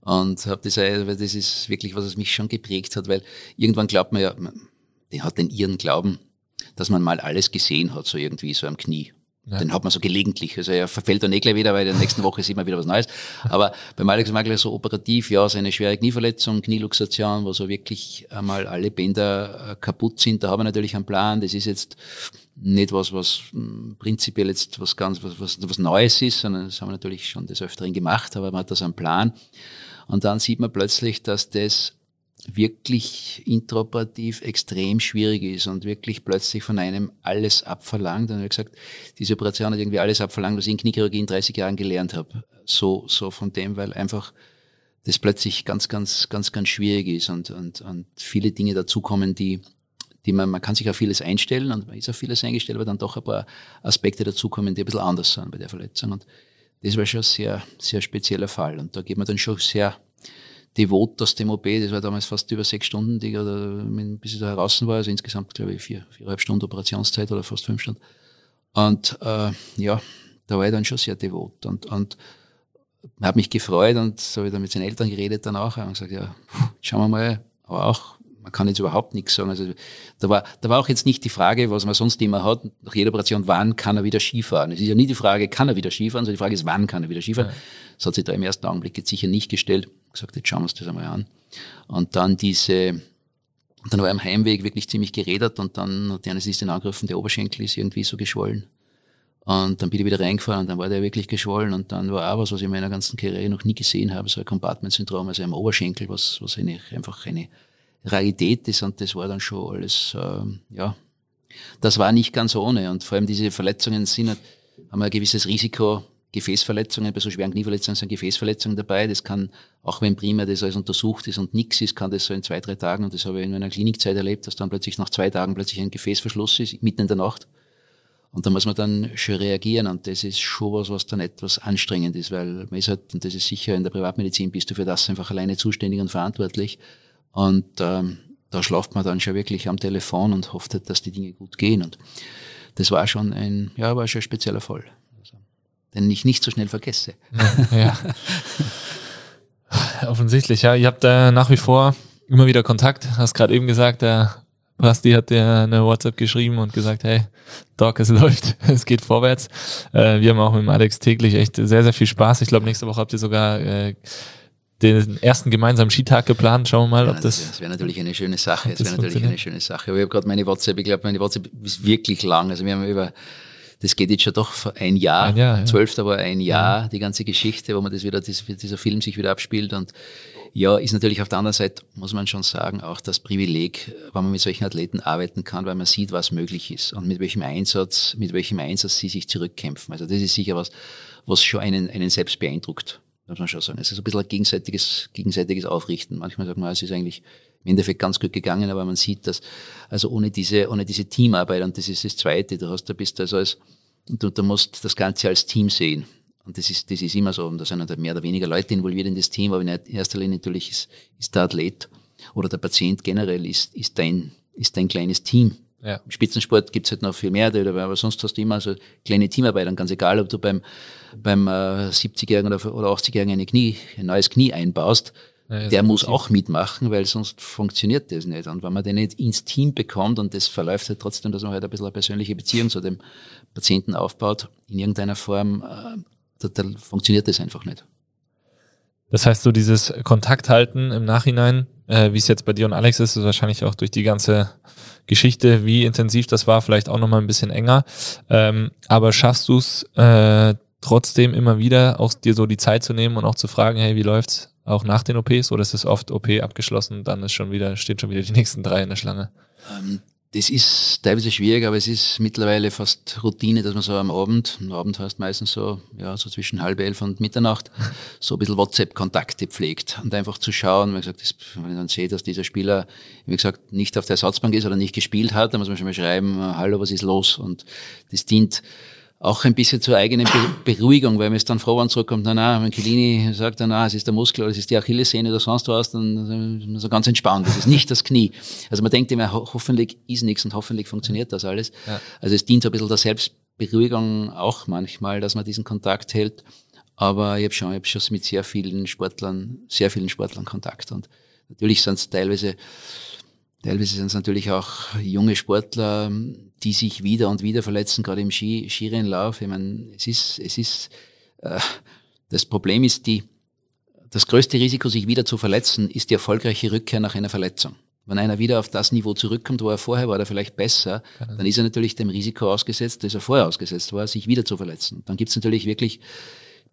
Und habe das, weil das ist wirklich was, was mich schon geprägt hat, weil irgendwann glaubt man ja, der hat den ihren Glauben, dass man mal alles gesehen hat, so irgendwie so am Knie. Ja. Den hat man so gelegentlich. Also er verfällt dann eh gleich wieder, weil in der nächsten Woche sieht man wieder was Neues. Aber beim Alex Magler so operativ, ja, seine schwere Knieverletzung, Knieluxation, wo so wirklich einmal alle Bänder äh, kaputt sind, da haben wir natürlich einen Plan. Das ist jetzt nicht was, was hm, prinzipiell jetzt was ganz, was, was, was Neues ist, sondern das haben wir natürlich schon des Öfteren gemacht, aber man hat das einen Plan. Und dann sieht man plötzlich, dass das wirklich intraoperativ extrem schwierig ist und wirklich plötzlich von einem alles abverlangt. Und ich habe gesagt, diese Operation hat irgendwie alles abverlangt, was ich in Kniechirurgie in 30 Jahren gelernt habe. So, so von dem, weil einfach das plötzlich ganz, ganz, ganz, ganz schwierig ist und, und, und viele Dinge dazukommen, die, die man, man kann sich auf vieles einstellen und man ist auf vieles eingestellt, aber dann doch ein paar Aspekte dazukommen, die ein bisschen anders sind bei der Verletzung. Und das war schon ein sehr, sehr spezieller Fall. Und da geht man dann schon sehr devot aus dem OP. Das war damals fast über sechs Stunden, die, oder, bis ich da heraus war. Also insgesamt, glaube ich, vier, viereinhalb Stunden Operationszeit oder fast fünf Stunden. Und äh, ja, da war ich dann schon sehr devot. Und, und habe mich gefreut und so habe ich dann mit seinen Eltern geredet dann auch und gesagt, ja, schauen wir mal, aber auch, man kann jetzt überhaupt nichts sagen. Also da war, da war auch jetzt nicht die Frage, was man sonst immer hat, nach jeder Operation, wann kann er wieder Skifahren? Es ist ja nie die Frage, kann er wieder Skifahren, sondern die Frage ist, wann kann er wieder Skifahren? Ja. Das hat sich da im ersten Augenblick jetzt sicher nicht gestellt. Gesagt, jetzt schauen wir uns das einmal an. Und dann diese, dann war er am Heimweg wirklich ziemlich gerädert und dann hat die Anästhesistin angegriffen, der Oberschenkel ist irgendwie so geschwollen. Und dann bin ich wieder reingefahren und dann war der wirklich geschwollen und dann war auch was, was ich in meiner ganzen Karriere noch nie gesehen habe, so ein Compartment-Syndrom, also am Oberschenkel, was, was eine, einfach eine Rarität ist und das war dann schon alles, äh, ja, das war nicht ganz ohne und vor allem diese Verletzungen sind, haben ein gewisses Risiko, Gefäßverletzungen, bei so schweren Knieverletzungen sind Gefäßverletzungen dabei. Das kann, auch wenn primär das alles untersucht ist und nichts ist, kann das so in zwei, drei Tagen, und das habe ich in meiner Klinikzeit erlebt, dass dann plötzlich nach zwei Tagen plötzlich ein Gefäßverschluss ist, mitten in der Nacht. Und da muss man dann schon reagieren und das ist schon was, was dann etwas anstrengend ist, weil man ist halt, und das ist sicher in der Privatmedizin, bist du für das einfach alleine zuständig und verantwortlich. Und ähm, da schlaft man dann schon wirklich am Telefon und hofft, halt, dass die Dinge gut gehen. Und das war schon ein, ja, war schon ein spezieller Fall den ich nicht so schnell vergesse. Ja, ja. Offensichtlich, ja. Ihr habt da nach wie vor immer wieder Kontakt. Hast gerade eben gesagt, der Basti hat dir eine WhatsApp geschrieben und gesagt, hey, Doc, es läuft, es geht vorwärts. Äh, wir haben auch mit Alex täglich echt sehr, sehr viel Spaß. Ich glaube, nächste Woche habt ihr sogar äh, den ersten gemeinsamen Skitag geplant. Schauen wir mal, Ja, ob das. das wäre natürlich eine schöne Sache. Das das wäre natürlich eine schöne Sache. Aber ich habe gerade meine WhatsApp, ich glaube, meine WhatsApp ist wirklich lang. Also wir haben über, das geht jetzt schon doch ein Jahr, Ein Jahr, ja. 12. war ein Jahr, die ganze Geschichte, wo man das wieder, das, dieser Film sich wieder abspielt und ja, ist natürlich auf der anderen Seite, muss man schon sagen, auch das Privileg, wenn man mit solchen Athleten arbeiten kann, weil man sieht, was möglich ist und mit welchem Einsatz, mit welchem Einsatz sie sich zurückkämpfen. Also das ist sicher was, was schon einen, einen selbst beeindruckt, muss man schon sagen. Es ist ein bisschen ein gegenseitiges, gegenseitiges Aufrichten. Manchmal sagt man, es ist eigentlich im Endeffekt ganz gut gegangen, aber man sieht, dass, also ohne diese, ohne diese Teamarbeit, und das ist das Zweite, du hast, du bist also als, du, du musst das Ganze als Team sehen. Und das ist, das ist immer so. Und da sind halt mehr oder weniger Leute involviert in das Team, aber in erster Linie natürlich ist, ist der Athlet oder der Patient generell ist, ist dein, ist dein kleines Team. Ja. Im Spitzensport gibt's halt noch viel mehr, aber sonst hast du immer so kleine Teamarbeit. Und ganz egal, ob du beim, beim äh, 70-Jährigen oder, oder 80-Jährigen eine Knie, ein neues Knie einbaust, Ja, der muss auch mitmachen, weil sonst funktioniert das nicht. Und wenn man den nicht ins Team bekommt und das verläuft halt trotzdem, dass man halt ein bisschen eine persönliche Beziehung zu dem Patienten aufbaut, in irgendeiner Form, äh, da, da funktioniert das einfach nicht. Das heißt, so dieses Kontakt halten im Nachhinein, äh, wie es jetzt bei dir und Alex ist, ist wahrscheinlich auch durch die ganze Geschichte, wie intensiv das war, vielleicht auch nochmal ein bisschen enger. Ähm, aber schaffst du es äh, trotzdem immer wieder, auch dir so die Zeit zu nehmen und auch zu fragen, hey, wie läuft's auch nach den OPs? Oder ist es oft OP abgeschlossen, dann ist schon wieder, stehen schon wieder die nächsten drei in der Schlange? Ähm, das ist teilweise schwierig, aber es ist mittlerweile fast Routine, dass man so am Abend, am Abend heißt meistens so, ja, so zwischen halb elf und Mitternacht, so ein bisschen WhatsApp-Kontakte pflegt und einfach zu schauen, wie gesagt, das, wenn ich dann sehe, dass dieser Spieler, wie gesagt, nicht auf der Ersatzbank ist oder nicht gespielt hat, dann muss man schon mal schreiben, hallo, was ist los? Und das dient auch ein bisschen zur eigenen Be Beruhigung, weil man ist dann froh, wenn zurückkommt, na, na, wenn Chiellini sagt, na, na, es ist der Muskel oder es ist die Achillessehne oder sonst was, dann ist man so ganz entspannt. Das ist nicht das Knie. Also man denkt immer, ho hoffentlich ist nichts und hoffentlich funktioniert das alles. Ja. Also es dient so ein bisschen der Selbstberuhigung auch manchmal, dass man diesen Kontakt hält. Aber ich habe schon, ich hab schon mit sehr vielen Sportlern, sehr vielen Sportlern Kontakt. Und natürlich sind es teilweise Teilweise sind es natürlich auch junge Sportler, die sich wieder und wieder verletzen, gerade im Ski, Skirennlauf. Ich meine, es ist, es ist, äh, das Problem ist die, das größte Risiko, sich wieder zu verletzen, ist die erfolgreiche Rückkehr nach einer Verletzung. Wenn einer wieder auf das Niveau zurückkommt, wo er vorher war, oder vielleicht besser, dann ist er natürlich dem Risiko ausgesetzt, das er vorher ausgesetzt war, sich wieder zu verletzen. Dann gibt es natürlich wirklich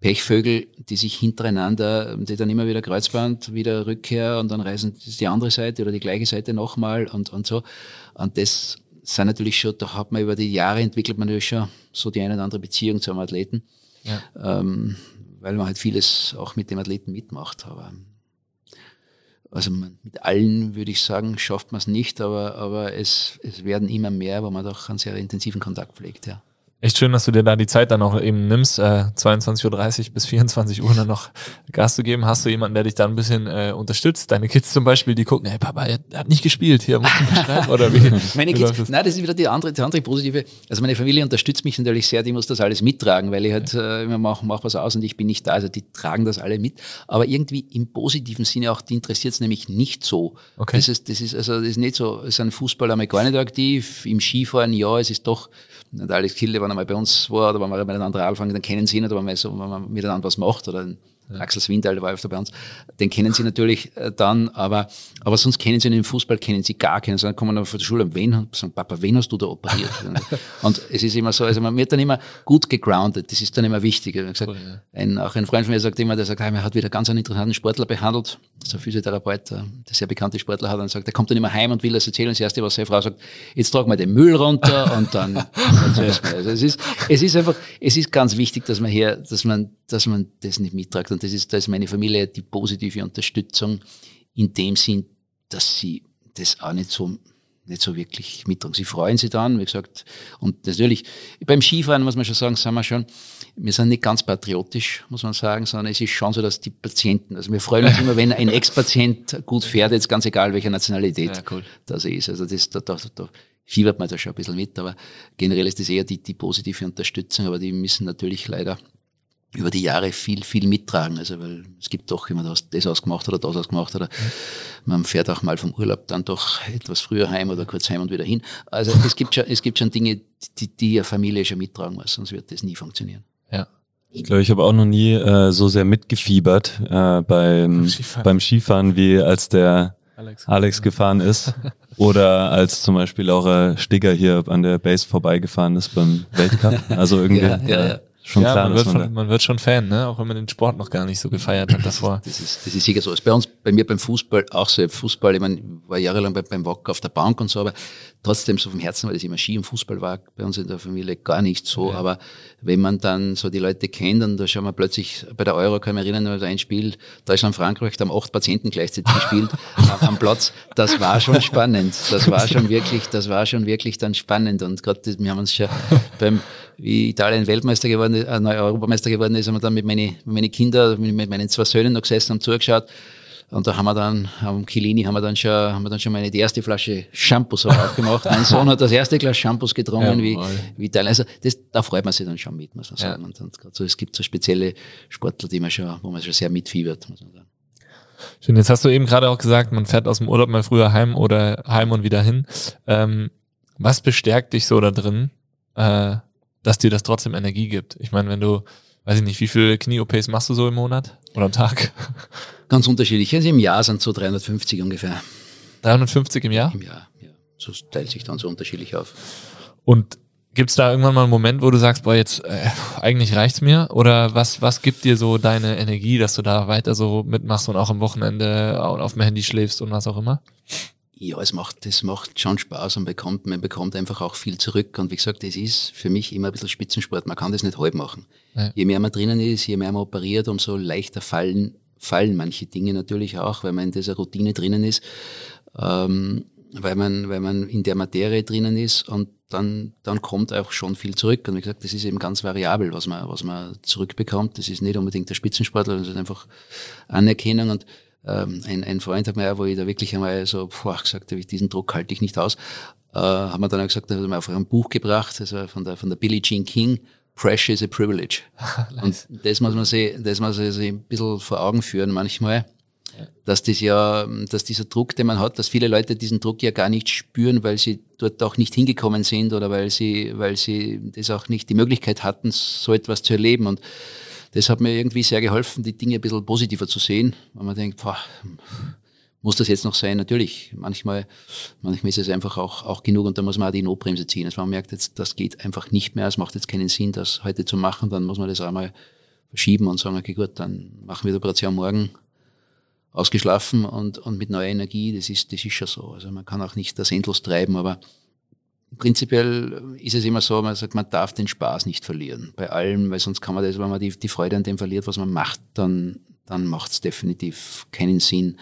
Pechvögel, die sich hintereinander, die dann immer wieder Kreuzband, wieder Rückkehr und dann reisen die andere Seite oder die gleiche Seite nochmal und, und so. Und das sind natürlich schon, da hat man über die Jahre entwickelt man natürlich schon so die eine oder andere Beziehung zum Athleten, Ja. ähm, weil man halt vieles auch mit dem Athleten mitmacht. Aber also man, mit allen würde ich sagen, schafft man es nicht, aber, aber es, es werden immer mehr, wo man doch einen sehr intensiven Kontakt pflegt, ja. Echt schön, dass du dir da die Zeit dann auch eben nimmst, äh, 22.30 Uhr bis 24 Uhr dann noch Gas zu geben. Hast du jemanden, der dich da ein bisschen äh, unterstützt? Deine Kids zum Beispiel, die gucken, hey Papa, er hat nicht gespielt, hier musst du schreiben oder wie? Meine Kids, das? nein, das ist wieder die andere, die andere positive. Also meine Familie unterstützt mich natürlich sehr, die muss das alles mittragen, weil ich halt äh, immer mach, mach was aus und ich bin nicht da. Also die tragen das alle mit. Aber irgendwie im positiven Sinne auch, die interessiert es nämlich nicht so. Okay. Das ist, das ist, also das ist nicht so, es sind Fußballer gar nicht aktiv. Im Skifahren, ja, es ist doch, nicht Alex Kilde, wenn er mal bei uns war oder wenn wir miteinander anfangen, dann kennen sie ihn oder wenn man, so, wenn man miteinander was macht oder Axel Swindal, der war öfter bei uns, den kennen sie natürlich äh, dann, aber, aber sonst kennen sie ihn im Fußball, kennen sie gar keinen, sondern kommen dann von der Schule und wen, sagen, Papa, wen hast du da operiert? und es ist immer so, also man wird dann immer gut gegroundet, das ist dann immer wichtig. Gesagt, Cool, ja. ein, auch ein Freund von mir sagt immer, der sagt, hey, er hat wieder ganz einen interessanten Sportler behandelt, so ein Physiotherapeut, der der sehr bekannte Sportler hat, und sagt, der kommt dann immer heim und will das erzählen. Und das Erste, was seine Frau sagt, jetzt trag mal den Müll runter und dann. Also es ist, es ist einfach, es ist ganz wichtig, dass man hier, dass man, dass man das nicht mittragt. Und das ist, da ist meine Familie die positive Unterstützung in dem Sinn, dass sie das auch nicht so nicht so wirklich mittragen. Sie freuen sich dann, wie gesagt. Und natürlich, beim Skifahren muss man schon sagen, sind wir schon, wir sind nicht ganz patriotisch, muss man sagen, sondern es ist schon so, dass die Patienten, also wir freuen uns immer, wenn ein Ex-Patient gut fährt, jetzt ganz egal welcher Nationalität Ja, cool. das ist. Also das, da, da, da fiebert man da schon ein bisschen mit, aber generell ist das eher die, die positive Unterstützung, aber die müssen natürlich leider über die Jahre viel, viel mittragen. Also, weil es gibt doch immer das, das ausgemacht oder das ausgemacht oder man fährt auch mal vom Urlaub dann doch etwas früher heim oder kurz heim und wieder hin. Also, es gibt schon, es gibt schon Dinge, die, die eine Familie schon mittragen muss, sonst wird das nie funktionieren. Ja. Ich glaube, ich habe auch noch nie äh, so sehr mitgefiebert äh, beim, Skifahren. beim Skifahren, wie als der Alex, Alex gefahren ist. Oder als zum Beispiel Laura Stigger hier an der Base vorbeigefahren ist beim Weltcup. Also irgendwie Ja, ja, ja. Schon ja, klar, man wird, man schon, man wird schon Fan, ne? auch wenn man den Sport noch gar nicht so gefeiert hat davor. Das ist, das ist sicher so. Ist bei uns, bei mir beim Fußball auch so. Fußball, ich meine, ich war jahrelang bei, beim Wacker auf der Bank und so, aber trotzdem so vom Herzen, weil das immer Ski und Fußball war, bei uns in der Familie gar nicht so. Ja. Aber wenn man dann so die Leute kennt und da schauen wir plötzlich bei der Euro, kann ich mich erinnern, ein Spiel, Deutschland, Frankreich, da haben acht Patienten gleichzeitig gespielt am- Platz. Das war schon spannend. Das war schon wirklich, das war schon wirklich dann spannend. Und gerade, wir haben uns schon beim, wie Italien Weltmeister geworden ist, äh, Europameister geworden ist, haben wir dann mit meinen mit meine Kinder, mit, mit meinen zwei Söhnen noch gesessen und zugeschaut. Und da haben wir dann, am Chilini haben wir dann schon, haben wir dann schon meine die erste Flasche Shampoos aufgemacht. Mein Sohn hat das erste Glas Shampoos getrunken, wie, Jawohl. wie Italien. Also das, da freut man sich dann schon mit, muss man Ja. sagen. Und, und gerade so, es gibt so spezielle Sportler, die man schon, wo man schon sehr mitfiebert, muss man sagen. Schön, jetzt hast du eben gerade auch gesagt, man fährt aus dem Urlaub mal früher heim oder heim und wieder hin. Ähm, was bestärkt dich so da drin, äh, dass dir das trotzdem Energie gibt? Ich meine, wenn du, weiß ich nicht, wie viele Knie-OPs machst du so im Monat oder am Tag? Ganz unterschiedlich. Also im Jahr sind so 350 ungefähr. 350 im Jahr? Im Jahr, ja. So teilt sich dann so unterschiedlich auf. Und gibt's da irgendwann mal einen Moment, wo du sagst, boah, jetzt äh, eigentlich reicht's mir? Oder was, was gibt dir so deine Energie, dass du da weiter so mitmachst und auch am Wochenende au- auf dem Handy schläfst und was auch immer? Ja, es macht, das macht schon Spaß und bekommt, man bekommt einfach auch viel zurück. Und wie gesagt, das ist für mich immer ein bisschen Spitzensport. Man kann das nicht halb machen. Ja. Je mehr man drinnen ist, je mehr man operiert, umso leichter fallen, fallen manche Dinge natürlich auch, weil man in dieser Routine drinnen ist, ähm, weil man, weil man in der Materie drinnen ist und dann, dann kommt auch schon viel zurück. Und wie gesagt, das ist eben ganz variabel, was man, was man zurückbekommt. Das ist nicht unbedingt der Spitzensportler, das ist einfach Anerkennung und ähm, ein, ein Freund hat mir, wo ich da wirklich einmal so boah, gesagt habe, diesen Druck halte ich nicht aus, äh, hat mir dann auch gesagt, er hat mir einfach ein Buch gebracht, das war von der, von der Billie Jean King, Pressure is a Privilege. Und das muss man sich, das muss man sich ein bisschen vor Augen führen manchmal, dass das ja, dass dieser Druck, den man hat, dass viele Leute diesen Druck ja gar nicht spüren, weil sie dort auch nicht hingekommen sind oder weil sie, weil sie das auch nicht die Möglichkeit hatten, so etwas zu erleben. Und das hat mir irgendwie sehr geholfen, die Dinge ein bisschen positiver zu sehen, weil man denkt, boah, muss das jetzt noch sein? Natürlich, manchmal, manchmal ist es einfach auch, auch genug und da muss man auch die Notbremse ziehen. Also man merkt jetzt, das geht einfach nicht mehr, es macht jetzt keinen Sinn, das heute zu machen, dann muss man das einmal verschieben und sagen, okay gut, dann machen wir die Operation morgen ausgeschlafen und, und mit neuer Energie, das ist, das ist schon so. Also man kann auch nicht das endlos treiben, aber prinzipiell ist es immer so, man sagt, man darf den Spaß nicht verlieren bei allem, weil sonst kann man das, wenn man die, die Freude an dem verliert, was man macht, dann, dann macht es definitiv keinen Sinn.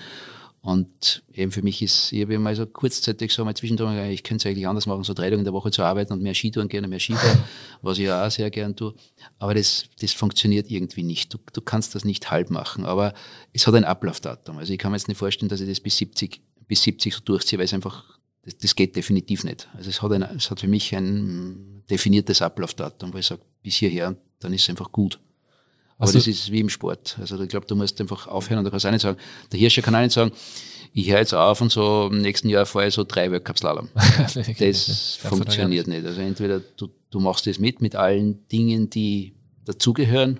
Und eben für mich ist, ich habe immer so kurzzeitig so mal zwischendurch, gesagt, ich könnte es eigentlich anders machen, so drei Tage in der Woche zu arbeiten und mehr Skitouren gerne, mehr Skifahren, was ich ja auch sehr gern tue. Aber das, das funktioniert irgendwie nicht. Du, du kannst das nicht halb machen. Aber es hat ein Ablaufdatum. Also ich kann mir jetzt nicht vorstellen, dass ich das bis 70, bis 70 so durchziehe, weil es einfach, das, das geht definitiv nicht. Also es hat, ein, es hat für mich ein definiertes Ablaufdatum, weil ich sage, bis hierher, dann ist es einfach gut. Aber du- das ist wie im Sport. Also ich glaube, du musst einfach aufhören und du kannst auch nicht sagen, der Hirscher kann auch nicht sagen, ich höre jetzt auf und so im nächsten Jahr fahre ich so drei Weltcup-Slalom. Das funktioniert nicht. Also entweder du, du machst das mit, mit allen Dingen, die dazugehören,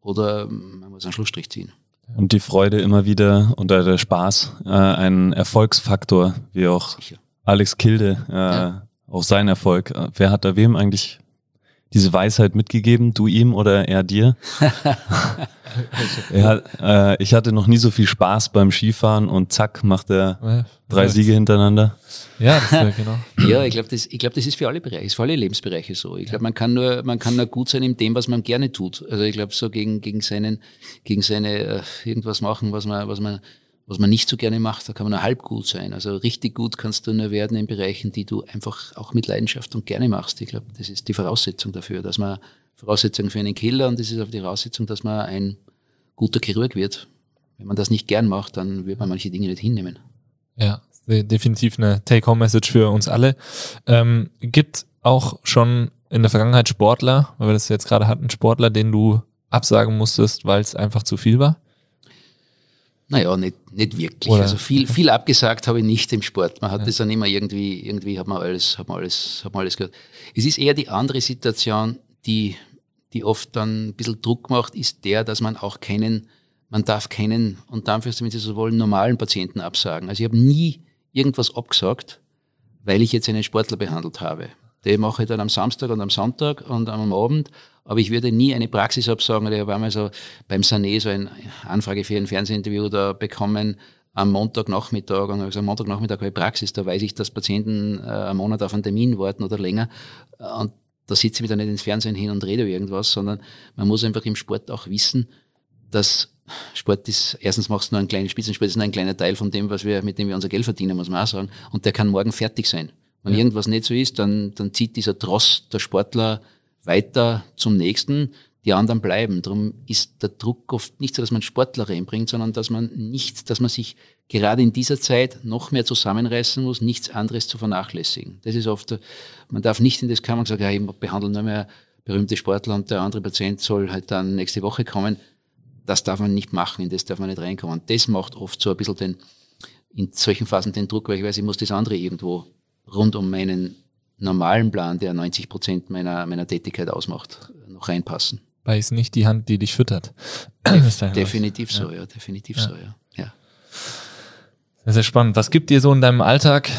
oder man muss einen Schlussstrich ziehen. Und die Freude immer wieder und der Spaß äh, ein Erfolgsfaktor, wie auch. Alex Kilde, äh, Ja. auch sein Erfolg. Äh, Wer hat da wem eigentlich diese Weisheit mitgegeben? Du ihm oder er dir? er hat, äh, ich hatte noch nie so viel Spaß beim Skifahren und zack, macht er Ja, drei Siege hintereinander. Ja, das, ja, genau. Ja, ich glaube, das, ich glaub, das ist für alle Bereiche, ist für alle Lebensbereiche so. Ich glaube, man kann nur, man kann nur gut sein in dem, was man gerne tut. Also ich glaube, so gegen, gegen seinen, gegen seine, äh, irgendwas machen, was man, was man, was man nicht so gerne macht, da kann man nur halb gut sein. Also richtig gut kannst du nur werden in Bereichen, die du einfach auch mit Leidenschaft und gerne machst. Ich glaube, das ist die Voraussetzung dafür, dass man, Voraussetzung für einen Killer und das ist auch die Voraussetzung, dass man ein guter Chirurg wird. Wenn man das nicht gern macht, dann wird man manche Dinge nicht hinnehmen. Ja, de- definitiv eine Take-Home-Message für uns alle. Ähm, gibt auch schon in der Vergangenheit Sportler, weil wir das jetzt gerade hatten, Sportler, den du absagen musstest, weil es einfach zu viel war? Naja, nicht, nicht wirklich. Oder? Also viel, viel abgesagt habe ich nicht im Sport. Man hat das dann immer irgendwie, irgendwie hat man alles, hat man alles, hat man alles gehört. Es ist eher die andere Situation, die, die oft dann ein bisschen Druck macht, ist der, dass man auch keinen, man darf keinen, und Anführungszeichen, wenn Sie so wollen, normalen Patienten absagen. Also ich habe nie irgendwas abgesagt, weil ich jetzt einen Sportler behandelt habe. Den mache ich dann am Samstag und am Sonntag und am Abend, aber ich würde nie eine Praxis absagen. Ich habe einmal so beim Sané so eine Anfrage für ein Fernsehinterview da bekommen am Montagnachmittag und gesagt, am Montagnachmittag habe ich Praxis, da weiß ich, dass Patienten äh, einen Monat auf einen Termin warten oder länger und da sitze ich wieder nicht ins Fernsehen hin und rede über irgendwas, sondern man muss einfach im Sport auch wissen, dass Sport ist, erstens machst du nur einen kleinen Spitzensport, ist nur ein kleiner Teil von dem, was wir, mit dem wir unser Geld verdienen, muss man auch sagen. Und der kann morgen fertig sein. Wenn Ja. irgendwas nicht so ist, dann, dann zieht dieser Tross der Sportler weiter zum nächsten. Die anderen bleiben. Darum ist der Druck oft nicht so, dass man Sportler reinbringt, sondern dass man nichts, dass man sich gerade in dieser Zeit noch mehr zusammenreißen muss, nichts anderes zu vernachlässigen. Das ist oft, man darf nicht in das Kammer sagen, ja, ich behandle nur mehr berühmte Sportler und der andere Patient soll halt dann nächste Woche kommen. Das darf man nicht machen, in das darf man nicht reinkommen. Und das macht oft so ein bisschen den, in solchen Phasen den Druck, weil ich weiß, ich muss das andere irgendwo rund um meinen normalen Plan, der 90 Prozent meiner, meiner Tätigkeit ausmacht, noch reinpassen. Weil es nicht die Hand, die dich füttert. Ja Definitiv so, ja, definitiv Ja. so, ja. ja. Sehr, sehr spannend. Was gibt dir so in deinem Alltag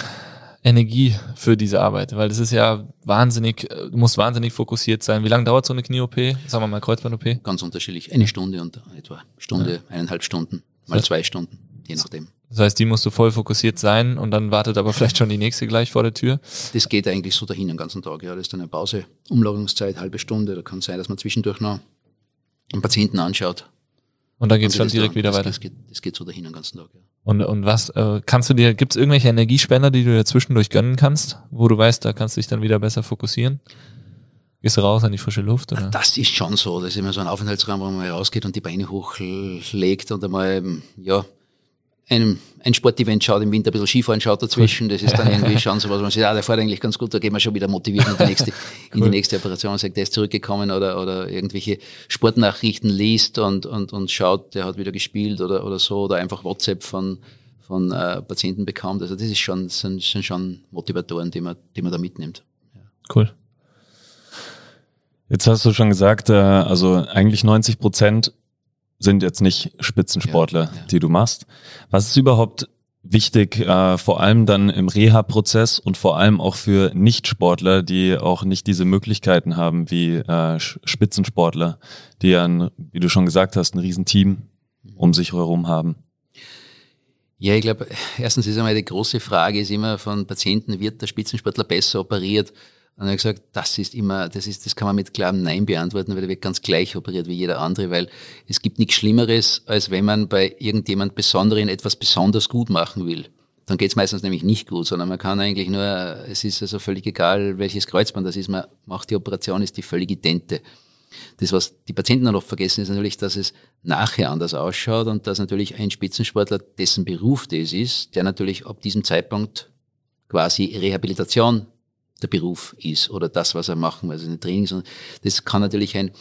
Energie für diese Arbeit? Weil das ist ja wahnsinnig, äh, du musst wahnsinnig fokussiert sein. Wie lange dauert so eine Knie-OP? Sagen wir mal Kreuzband-OP? Ganz unterschiedlich. Eine Stunde und etwa Stunde, eineinhalb Stunden, mal Ja. zwei Stunden, je nachdem. Das heißt, die musst du voll fokussiert sein und dann wartet aber vielleicht schon die nächste gleich vor der Tür. Das geht eigentlich so dahin den ganzen Tag. Ja, das ist dann eine Pause, Umlagerungszeit, halbe Stunde. Da kann sein, dass man zwischendurch noch einen Patienten anschaut. Und dann geht's schon das direkt dann- wieder das, weiter. Das geht, das geht so dahin den ganzen Tag. Ja. Und, und was, äh, kannst du dir, gibt's irgendwelche Energiespender, die du dir zwischendurch gönnen kannst, wo du weißt, da kannst du dich dann wieder besser fokussieren? Gehst du raus an die frische Luft? Oder? Das ist schon so. Das ist immer so ein Aufenthaltsraum, wo man rausgeht und die Beine hochlegt und einmal, ja, ein, ein Sportevent schaut im Winter, ein bisschen Skifahren schaut dazwischen. Das ist dann irgendwie schon so, was man sagt, ah, der fährt eigentlich ganz gut, da geht man schon wieder motiviert in die nächste, in die nächste Operation, sagt, der ist zurückgekommen oder, oder irgendwelche Sportnachrichten liest und, und, und schaut, der hat wieder gespielt oder, oder so, oder einfach WhatsApp von, von äh, Patienten bekommt. Also das ist schon, sind, sind schon Motivatoren, die man, die man da mitnimmt. Cool. Jetzt hast du schon gesagt, äh, also eigentlich 90 Prozent sind jetzt nicht Spitzensportler, Ja, ja. die du machst. Was ist überhaupt wichtig, äh, vor allem dann im Reha-Prozess und vor allem auch für Nichtsportler, die auch nicht diese Möglichkeiten haben wie äh, Spitzensportler, die ja, ein, wie du schon gesagt hast, ein Riesenteam um sich herum haben. Ja, ich glaube, erstens ist einmal die große Frage ist immer von Patienten, wird der Spitzensportler besser operiert? Und er hat gesagt, das ist immer, das ist, das kann man mit klarem Nein beantworten, weil er wird ganz gleich operiert wie jeder andere, weil es gibt nichts Schlimmeres, als wenn man bei irgendjemand Besonderen etwas besonders gut machen will. Dann geht's meistens nämlich nicht gut, sondern man kann eigentlich nur, es ist also völlig egal, welches Kreuzband das ist, man macht die Operation, ist die völlig idente. Das, was die Patienten dann oft vergessen, ist natürlich, dass es nachher anders ausschaut und dass natürlich ein Spitzensportler, dessen Beruf das ist, der natürlich ab diesem Zeitpunkt quasi Rehabilitation der Beruf ist oder das, was er machen will, also eine Training, sondern das kann natürlich ein,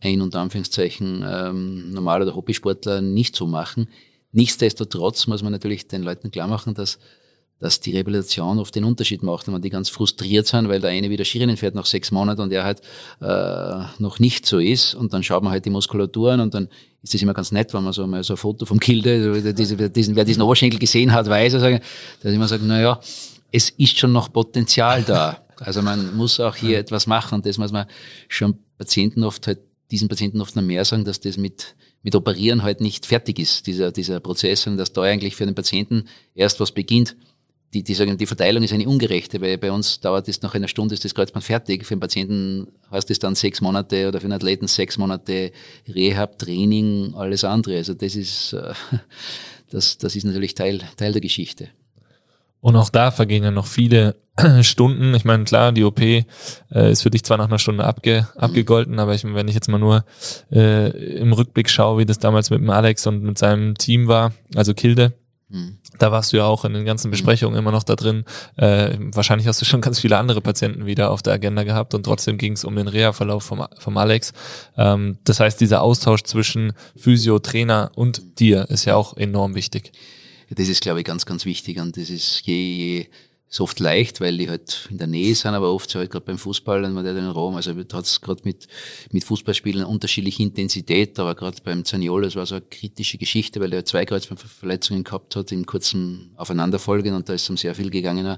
ein unter Anführungszeichen ähm, normaler oder Hobbysportler nicht so machen. Nichtsdestotrotz muss man natürlich den Leuten klar machen, dass dass die Rehabilitation oft den Unterschied macht, wenn die ganz frustriert sind, weil der eine wieder Skirinnen fährt nach sechs Monaten und er halt äh, noch nicht so ist und dann schaut man halt die Muskulatur an und dann ist das immer ganz nett, wenn man so mal so ein Foto vom Kilde, diese, diesen, wer diesen Oberschenkel gesehen hat, weiß, dass immer sagt, na ja, es ist schon noch Potenzial da. Also man muss auch hier etwas machen und das muss man schon Patienten oft halt, diesen Patienten oft noch mehr sagen, dass das mit, mit Operieren halt nicht fertig ist, dieser, dieser Prozess, sondern dass da eigentlich für den Patienten erst was beginnt die, die sagen, die Verteilung ist eine ungerechte, weil bei uns dauert es nach einer Stunde ist das Kreuzband fertig. Für den Patienten heißt es dann sechs Monate oder für den Athleten sechs Monate Rehab, Training, alles andere. Also das ist, äh, das, das ist natürlich Teil, Teil der Geschichte. Und auch da vergehen ja noch viele Stunden. Ich meine, klar, die OP äh, ist für dich zwar nach einer Stunde abge, abgegolten, aber ich, wenn ich jetzt mal nur äh, im Rückblick schaue, wie das damals mit dem Alex und mit seinem Team war, also Kilde, Mhm. Da warst du ja auch in den ganzen Besprechungen mhm. immer noch da drin. Äh, wahrscheinlich hast du schon ganz viele andere Patienten wieder auf der Agenda gehabt und trotzdem ging es um den Reha-Verlauf vom, vom Alex. Ähm, das heißt, dieser Austausch zwischen Physio, Trainer und dir ist ja auch enorm wichtig. Das ist, glaube ich, ganz, ganz wichtig und das ist je, je ist oft leicht, weil die halt in der Nähe sind, aber oft so halt gerade beim Fußball, wenn man der in Rom, also hat es gerade mit, mit Fußballspielen unterschiedliche Intensität, aber gerade beim Zaniolo, das war so eine kritische Geschichte, weil er zwei Kreuzbandverletzungen gehabt hat in kurzem Aufeinanderfolgen und da ist ihm sehr viel gegangen.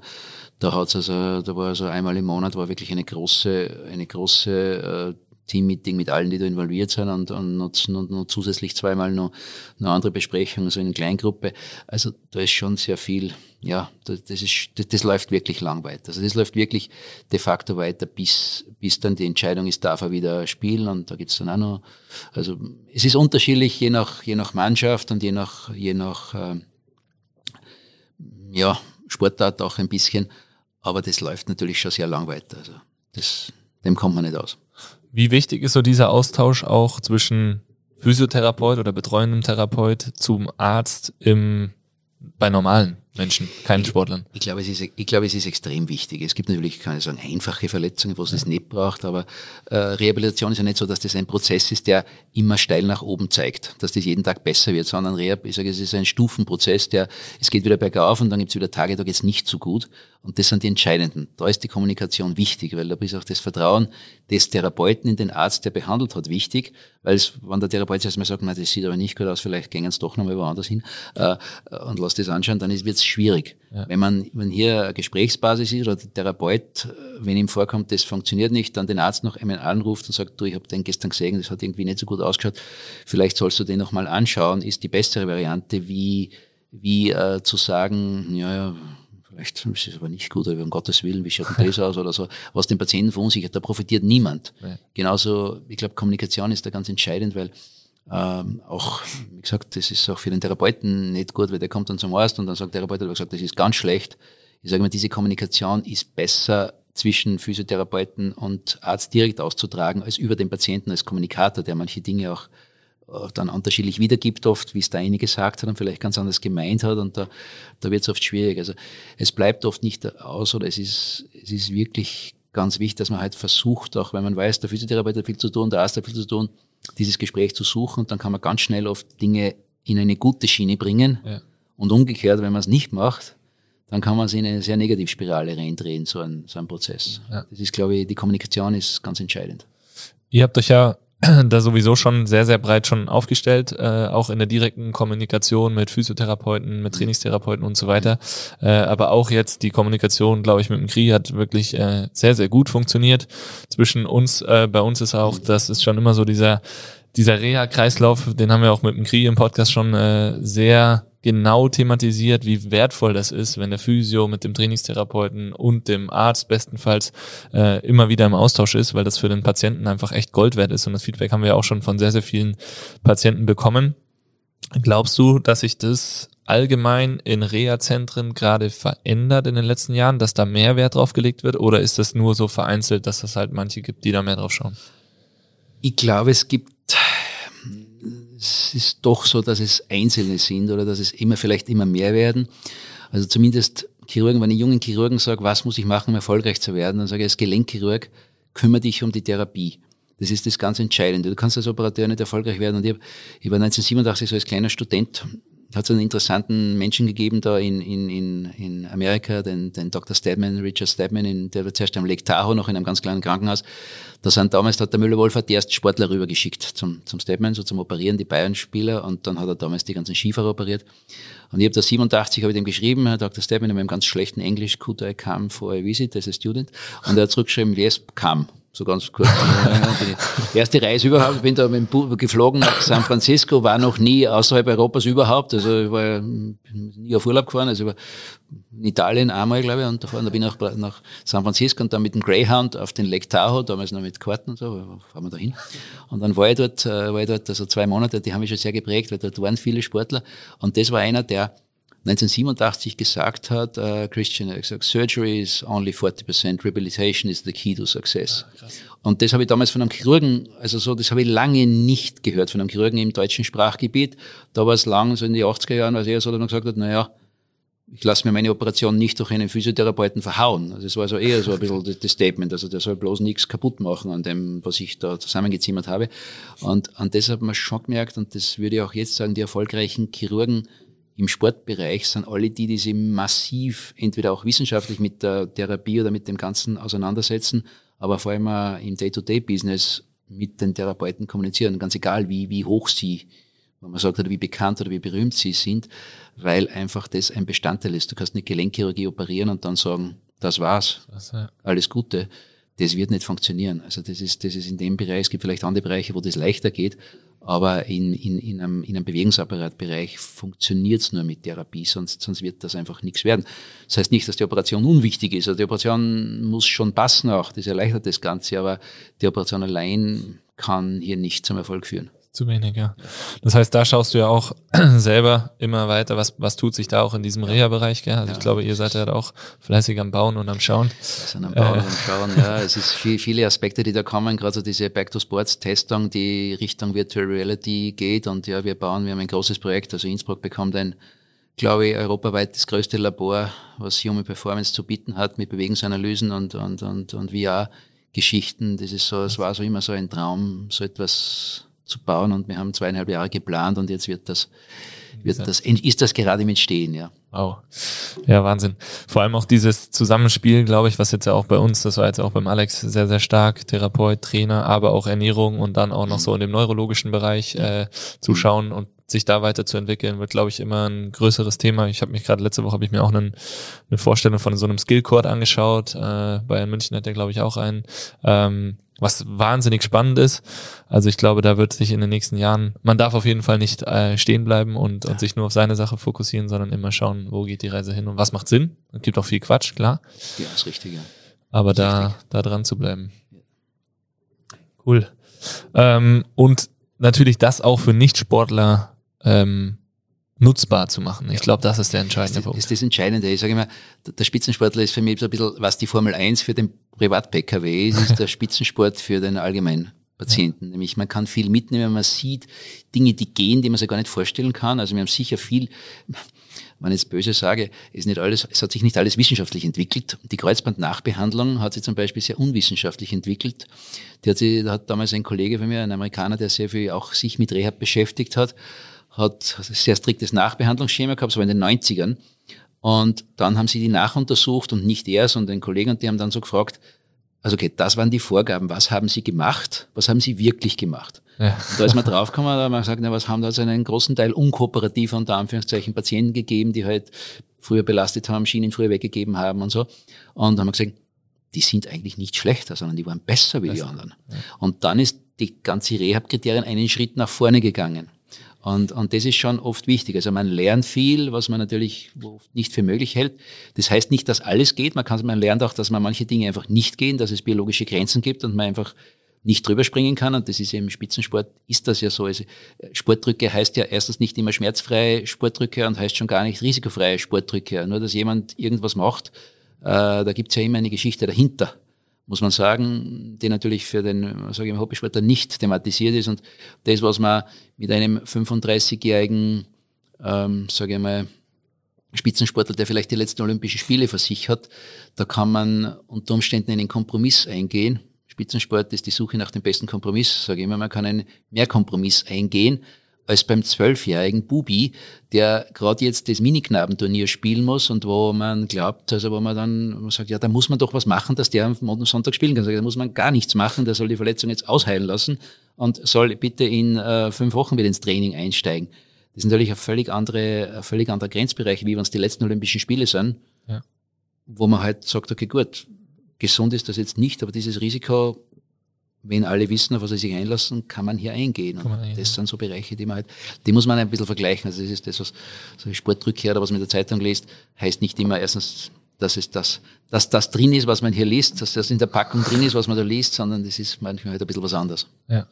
Da hat's also, da war also einmal im Monat war wirklich eine große, eine große äh, Teammeeting mit allen, die da involviert sind und, und, und, und, und zusätzlich zweimal noch, noch andere Besprechungen, so in Kleingruppe. Also da ist schon sehr viel, ja, das, das, ist, das, das läuft wirklich lang weiter. Also das läuft wirklich de facto weiter, bis, bis dann die Entscheidung ist, darf er wieder spielen und da gibt's dann auch noch, also es ist unterschiedlich, je nach, je nach Mannschaft und je nach, je nach äh, ja, Sportart auch ein bisschen, aber das läuft natürlich schon sehr lang weiter. Also das, dem kommt man nicht aus. Wie wichtig ist so dieser Austausch auch zwischen Physiotherapeut oder betreuendem Therapeut zum Arzt im, bei normalen Menschen, keinen Sportlern? Ich, ich, glaube, es ist, ich glaube, es ist extrem wichtig. Es gibt natürlich, kann ich sagen, einfache Verletzungen, wo es das nicht braucht, aber äh, Rehabilitation ist ja nicht so, dass das ein Prozess ist, der immer steil nach oben zeigt, dass das jeden Tag besser wird, sondern Rehab, ich sage, es ist ein Stufenprozess, der, es geht wieder bergauf und dann gibt es wieder Tage, da geht es nicht so gut. Und das sind die entscheidenden. Da ist die Kommunikation wichtig, weil da ist auch das Vertrauen des Therapeuten in den Arzt, der behandelt hat, wichtig. Weil es, wenn der Therapeut erstmal sagt, na, das sieht aber nicht gut aus, vielleicht gehen es doch nochmal woanders hin äh, und lass das anschauen, dann wird es schwierig. Ja. Wenn man, wenn hier eine Gesprächsbasis ist oder der Therapeut, wenn ihm vorkommt, das funktioniert nicht, dann den Arzt noch einmal anruft und sagt, du, ich habe den gestern gesehen, das hat irgendwie nicht so gut ausgeschaut, vielleicht sollst du den nochmal anschauen, ist die bessere Variante, wie, wie äh, zu sagen, ja, ja, Vielleicht ist es aber nicht gut, aber um Gottes Willen, wie schaut denn das aus oder so, was den Patienten verunsichert, da profitiert niemand. Ja. Genauso, ich glaube, Kommunikation ist da ganz entscheidend, weil ähm, auch, wie gesagt, das ist auch für den Therapeuten nicht gut, weil der kommt dann zum Arzt und dann sagt der Therapeut, gesagt, das ist ganz schlecht. Ich sage mal, diese Kommunikation ist besser zwischen Physiotherapeuten und Arzt direkt auszutragen, als über den Patienten als Kommunikator, der manche Dinge auch dann unterschiedlich wiedergibt oft, wie es der eine gesagt hat und vielleicht ganz anders gemeint hat und da, da wird es oft schwierig. Also es bleibt oft nicht aus oder es ist, es ist wirklich ganz wichtig, dass man halt versucht, auch wenn man weiß, der Physiotherapeut hat viel zu tun, der Arzt hat viel zu tun, dieses Gespräch zu suchen und dann kann man ganz schnell oft Dinge in eine gute Schiene bringen ja. und umgekehrt, wenn man es nicht macht, dann kann man es in eine sehr Negativspirale reindrehen, so ein, so ein Prozess. Ja. Das ist, glaube ich, die Kommunikation ist ganz entscheidend. Ihr habt euch ja da sowieso schon sehr, sehr breit schon aufgestellt, äh, auch in der direkten Kommunikation mit Physiotherapeuten, mit Trainingstherapeuten und so weiter. Äh, aber auch jetzt die Kommunikation, glaube ich, mit dem Kri hat wirklich äh, sehr, sehr gut funktioniert. Zwischen uns, äh, bei uns ist auch, das ist schon immer so dieser, dieser Reha-Kreislauf, den haben wir auch mit dem Kri im Podcast schon äh, sehr genau thematisiert, wie wertvoll das ist, wenn der Physio mit dem Trainingstherapeuten und dem Arzt bestenfalls äh, immer wieder im Austausch ist, weil das für den Patienten einfach echt Gold wert ist. Und das Feedback haben wir auch schon von sehr, sehr vielen Patienten bekommen. Glaubst du, dass sich das allgemein in Reha-Zentren gerade verändert in den letzten Jahren, dass da mehr Wert drauf gelegt wird? Oder ist das nur so vereinzelt, dass es halt manche gibt, die da mehr drauf schauen? Ich glaube, es gibt es ist doch so, dass es Einzelne sind oder dass es immer vielleicht immer mehr werden. Also zumindest Chirurgen, wenn ich jungen Chirurgen sage, was muss ich machen, um erfolgreich zu werden, dann sage ich als Gelenkchirurg, kümmere dich um die Therapie. Das ist das ganz Entscheidende. Du kannst als Operateur nicht erfolgreich werden. Und ich, hab, war 1987 so als kleiner Student hat es einen interessanten Menschen gegeben da in, in, in, in Amerika, den, den Dr. Stedman, Richard Stedman, in, der war zuerst am Lake Tahoe, noch in einem ganz kleinen Krankenhaus. Da sind damals, da hat der Müller-Wolfer die ersten Sportler rübergeschickt zum, zum Stedman, so zum Operieren, die Bayern-Spieler, und dann hat er damals die ganzen Skifahrer operiert. Und ich habe da 87, habe ich dem geschrieben, Herr Dr. Stedman, in meinem ganz schlechten Englisch, could I come for a visit as a student? Und er hat zurückgeschrieben, yes, come so ganz kurz. erste Reise überhaupt, ich bin da mit dem geflogen nach San Francisco, war noch nie außerhalb Europas überhaupt, also ich war nie auf Urlaub gefahren, also in Italien einmal, glaube ich, und da bin ich nach, nach San Francisco und dann mit dem Greyhound auf den Lake Tahoe, damals noch mit Karten und so, fahren wir da hin. Und dann war ich dort, äh, war ich dort, also zwei Monate, die haben mich schon sehr geprägt, weil dort waren viele Sportler. Und das war einer, der 1987 gesagt hat, äh, Christian hat gesagt, Surgery is only 40%, Rehabilitation is the key to success. Ja, und das habe ich damals von einem Chirurgen, also so, das habe ich lange nicht gehört von einem Chirurgen im deutschen Sprachgebiet. Da war es lang, so in die 80er Jahren, als er so dann gesagt hat, naja, ich lasse mir meine Operation nicht durch einen Physiotherapeuten verhauen. Also das war so eher so ein bisschen das Statement. Also der soll bloß nichts kaputt machen an dem, was ich da zusammengezimmert habe. Und an das hat man schon gemerkt, und das würde ich auch jetzt sagen, die erfolgreichen Chirurgen im Sportbereich sind alle die, die sich massiv entweder auch wissenschaftlich mit der Therapie oder mit dem Ganzen auseinandersetzen, aber vor allem im Day-to-Day-Business mit den Therapeuten kommunizieren, ganz egal wie, wie hoch sie, wenn man sagt, oder wie bekannt oder wie berühmt sie sind, weil einfach das ein Bestandteil ist. Du kannst nicht Gelenkchirurgie operieren und dann sagen, das war's, alles Gute. Das wird nicht funktionieren. Also das ist, das ist in dem Bereich, es gibt vielleicht andere Bereiche, wo das leichter geht, aber in, in, in, einem, in einem Bewegungsapparatbereich funktioniert es nur mit Therapie, sonst, sonst wird das einfach nichts werden. Das heißt nicht, dass die Operation unwichtig ist. Also die Operation muss schon passen auch, das erleichtert das Ganze, aber die Operation allein kann hier nicht zum Erfolg führen zu wenig, ja. Das heißt, da schaust du ja auch selber immer weiter, was, was tut sich da auch in diesem Reha-Bereich, gell? Also ja. ich glaube, ihr seid ja auch fleißig am Bauen und am Schauen. Sind am Bauen äh. und am Schauen, ja. Es ist viel, viele Aspekte, die da kommen, gerade so diese Back-to-Sports-Testung, die Richtung Virtual Reality geht und ja, wir bauen, wir haben ein großes Projekt, also Innsbruck bekommt ein glaube ich, europaweit das größte Labor, was Human Performance zu bieten hat, mit Bewegungsanalysen und, und, und, und VR-Geschichten. Das ist so, es war so immer so ein Traum, so etwas zu bauen und wir haben zweieinhalb Jahre geplant und jetzt wird das, wird das, ist das gerade im Entstehen, ja. Wow. Ja, Wahnsinn. Vor allem auch dieses Zusammenspiel, glaube ich, was jetzt ja auch bei uns, das war jetzt auch beim Alex sehr, sehr stark, Therapeut, Trainer, aber auch Ernährung und dann auch noch so in dem neurologischen Bereich äh, zuschauen und sich da weiterzuentwickeln, wird, glaube ich, immer ein größeres Thema. Ich habe mich gerade letzte Woche habe ich mir auch einen, eine Vorstellung von so einem Skillcourt angeschaut. Äh, Bayern München hat ja, glaube ich, auch einen. Ähm, was wahnsinnig spannend ist. Also ich glaube, da wird sich in den nächsten Jahren, man darf auf jeden Fall nicht äh, stehen bleiben und, und sich nur auf seine Sache fokussieren, sondern immer schauen, wo geht die Reise hin und was macht Sinn. Es gibt auch viel Quatsch, klar. Ja, ist richtig. Ja. Aber da, richtig. da dran zu bleiben. Cool. Ähm, und natürlich das auch für Nichtsportler ähm, nutzbar zu machen. Ich glaube, das ist der entscheidende Punkt. Das ist das Entscheidende. Ich sage immer, der Spitzensportler ist für mich so ein bisschen, was die Formel 1 für den Privat-PKW ist, ist der Spitzensport für den allgemeinen Patienten. Ja. Nämlich man kann viel mitnehmen, man sieht Dinge, die gehen, die man sich gar nicht vorstellen kann. Also wir haben sicher viel, wenn ich jetzt böse sage, ist nicht alles, es hat sich nicht alles wissenschaftlich entwickelt. Die Kreuzbandnachbehandlung hat sich zum Beispiel sehr unwissenschaftlich entwickelt. Die hat, sich, da hat damals ein Kollege von mir, ein Amerikaner, der sehr viel auch sich mit Rehab beschäftigt hat, hat ein sehr striktes Nachbehandlungsschema gehabt, so in den 90ern. Und dann haben sie die nachuntersucht und nicht er, sondern ein Kollege und die haben dann so gefragt, also okay, das waren die Vorgaben, was haben sie gemacht, was haben sie wirklich gemacht? Ja. da ist man draufgekommen, da haben wir gesagt, na, was haben da also einen großen Teil unkooperativ unter Anführungszeichen Patienten gegeben, die halt früher belastet haben, Schienen früher weggegeben haben und so. Und dann haben wir gesagt, die sind eigentlich nicht schlechter, sondern die waren besser wie besser. die anderen. Ja. Und dann ist die ganze Rehab-Kriterien einen Schritt nach vorne gegangen. Und, und das ist schon oft wichtig. Also man lernt viel, was man natürlich nicht für möglich hält. Das heißt nicht, dass alles geht. Man, kann, man lernt auch, dass man manche Dinge einfach nicht gehen, dass es biologische Grenzen gibt und man einfach nicht drüber springen kann. Und das ist im Spitzensport, ist das ja so. Also Sportdrücke heißt ja erstens nicht immer schmerzfreie Sportdrücke und heißt schon gar nicht risikofreie Sportdrücke. Nur, dass jemand irgendwas macht, äh, da gibt's ja immer eine Geschichte dahinter muss man sagen, die natürlich für den sage ich mal, Hobbysportler nicht thematisiert ist. Und das, was man mit einem 35-jährigen, ähm, sage ich mal, Spitzensportler, der vielleicht die letzten Olympischen Spiele für sich hat, da kann man unter Umständen einen Kompromiss eingehen. Spitzensport ist die Suche nach dem besten Kompromiss, sage ich immer, man kann einen Mehrkompromiss eingehen als beim zwölfjährigen Bubi, der gerade jetzt das Miniknabenturnier spielen muss und wo man glaubt, also wo man dann man sagt, ja, da muss man doch was machen, dass der am Sonntag spielen kann. Da muss man gar nichts machen, der soll die Verletzung jetzt ausheilen lassen und soll bitte in äh, fünf Wochen wieder ins Training einsteigen. Das ist natürlich ein völlig, andere, ein völlig anderer Grenzbereich, wie wenn es die letzten Olympischen Spiele sind, ja. wo man halt sagt, okay, gut, gesund ist das jetzt nicht, aber dieses Risiko wenn alle wissen, auf was sie sich einlassen, kann man hier eingehen. Und eingehen. das sind so Bereiche, die man halt, die muss man ein bisschen vergleichen. Also das ist das, was so Sportrückkehrer oder was man in der Zeitung liest, heißt nicht immer erstens, dass es das, dass das drin ist, was man hier liest, dass das in der Packung drin ist, was man da liest, sondern das ist manchmal halt ein bisschen was anderes. Ja.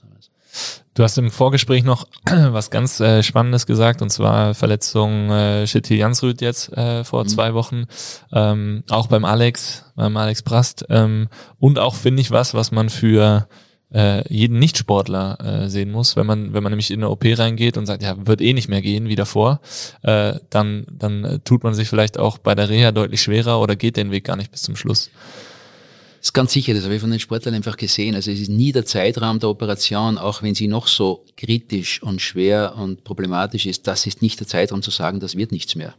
Du hast im Vorgespräch noch was ganz äh, Spannendes gesagt, und zwar Verletzung äh, Shitty Jansrud jetzt äh, vor mhm. zwei Wochen. Ähm, auch beim Alex, beim Alex Prast. Ähm, und auch finde ich was, was man für äh, jeden Nichtsportler äh, sehen muss. Wenn man, wenn man nämlich in eine OP reingeht und sagt, ja, wird eh nicht mehr gehen wie davor, äh, dann, dann äh, tut man sich vielleicht auch bei der Reha deutlich schwerer oder geht den Weg gar nicht bis zum Schluss. Ist ganz sicher, das habe ich von den Sportlern einfach gesehen. Also es ist nie der Zeitraum der Operation, auch wenn sie noch so kritisch und schwer und problematisch ist, das ist nicht der Zeitraum zu sagen, das wird nichts mehr.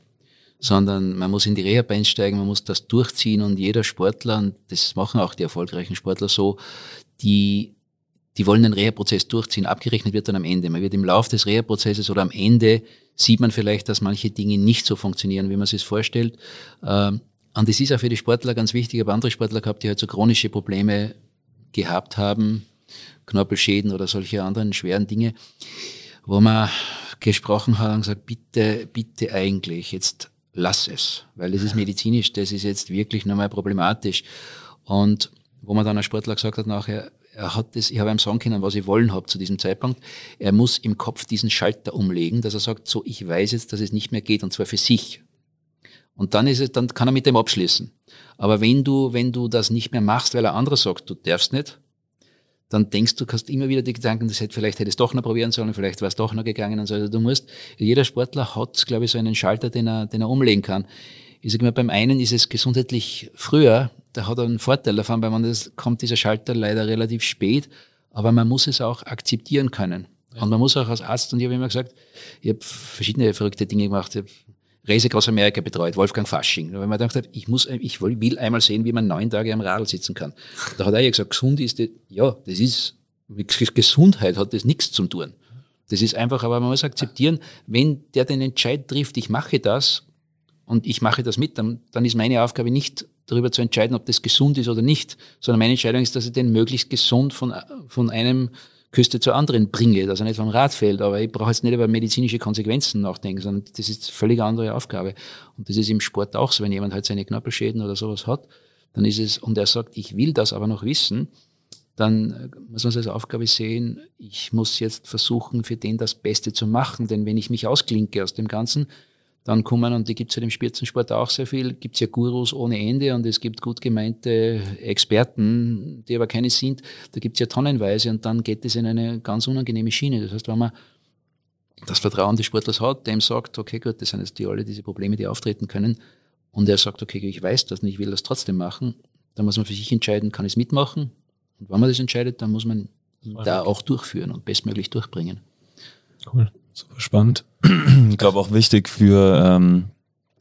Sondern man muss in die Reha einsteigen, man muss das durchziehen und jeder Sportler, und das machen auch die erfolgreichen Sportler so, die, die wollen den Reha-Prozess durchziehen. Abgerechnet wird dann am Ende. Man wird im Lauf des Reha-Prozesses oder am Ende sieht man vielleicht, dass manche Dinge nicht so funktionieren, wie man sich vorstellt. Ähm, und das ist auch für die Sportler ganz wichtig. Ich habe andere Sportler gehabt, die halt so chronische Probleme gehabt haben, Knorpelschäden oder solche anderen schweren Dinge, wo man gesprochen hat und gesagt, bitte, bitte eigentlich, jetzt lass es, weil das ist medizinisch, das ist jetzt wirklich nochmal problematisch. Und wo man dann ein Sportler gesagt hat nachher, er hat das, ich habe ihm sagen können, was ich wollen habe zu diesem Zeitpunkt. Er muss im Kopf diesen Schalter umlegen, dass er sagt, so, ich weiß jetzt, dass es nicht mehr geht, und zwar für sich. Und dann ist es, dann kann er mit dem abschließen. Aber wenn du, wenn du das nicht mehr machst, weil ein anderer sagt, du darfst nicht, dann denkst du, hast immer wieder die Gedanken, das hätte, vielleicht hätte es doch noch probieren sollen, vielleicht wäre es doch noch gegangen und so. Also du musst, jeder Sportler hat, glaube ich, so einen Schalter, den er, den er umlegen kann. Ich sage mal, beim einen ist es gesundheitlich früher, da hat er einen Vorteil davon, weil man das kommt dieser Schalter leider relativ spät, aber man muss es auch akzeptieren können. Ja. Und man muss auch als Arzt, und ich habe immer gesagt, ich habe verschiedene verrückte Dinge gemacht. Ich Reise aus Amerika betreut, Wolfgang Fasching. Ich mir gedacht, ich, muss, ich will einmal sehen, wie man neun Tage am Radl sitzen kann. Da hat er ja gesagt, gesund ist das, ja, das ist, mit Gesundheit hat das nichts zu tun. Das ist einfach, aber man muss akzeptieren, wenn der den Entscheid trifft, ich mache das und ich mache das mit, dann, dann ist meine Aufgabe nicht darüber zu entscheiden, ob das gesund ist oder nicht, sondern meine Entscheidung ist, dass ich den möglichst gesund von, von einem Küste zur anderen bringe, dass er nicht vom Rad fällt. Aber ich brauche jetzt nicht über medizinische Konsequenzen nachdenken, sondern das ist eine völlig andere Aufgabe. Und das ist im Sport auch so. Wenn jemand halt seine Knorpelschäden oder sowas hat, dann ist es, und er sagt, ich will das aber noch wissen, dann muss man es als Aufgabe sehen, ich muss jetzt versuchen, für den das Beste zu machen. Denn wenn ich mich ausklinke aus dem Ganzen, dann kommen, und die gibt es ja im Spitzensport auch sehr viel, gibt es ja Gurus ohne Ende und es gibt gut gemeinte Experten, die aber keine sind. Da gibt es ja tonnenweise und dann geht es in eine ganz unangenehme Schiene. Das heißt, wenn man das Vertrauen des Sportlers hat, dem sagt, okay, gut, das sind jetzt die alle diese Probleme, die auftreten können, und er sagt, okay, ich weiß das nicht, ich will das trotzdem machen, dann muss man für sich entscheiden, kann ich es mitmachen? Und wenn man das entscheidet, dann muss man da auch durchführen und bestmöglich durchbringen. Cool. Super spannend. Ich glaube auch wichtig für ähm,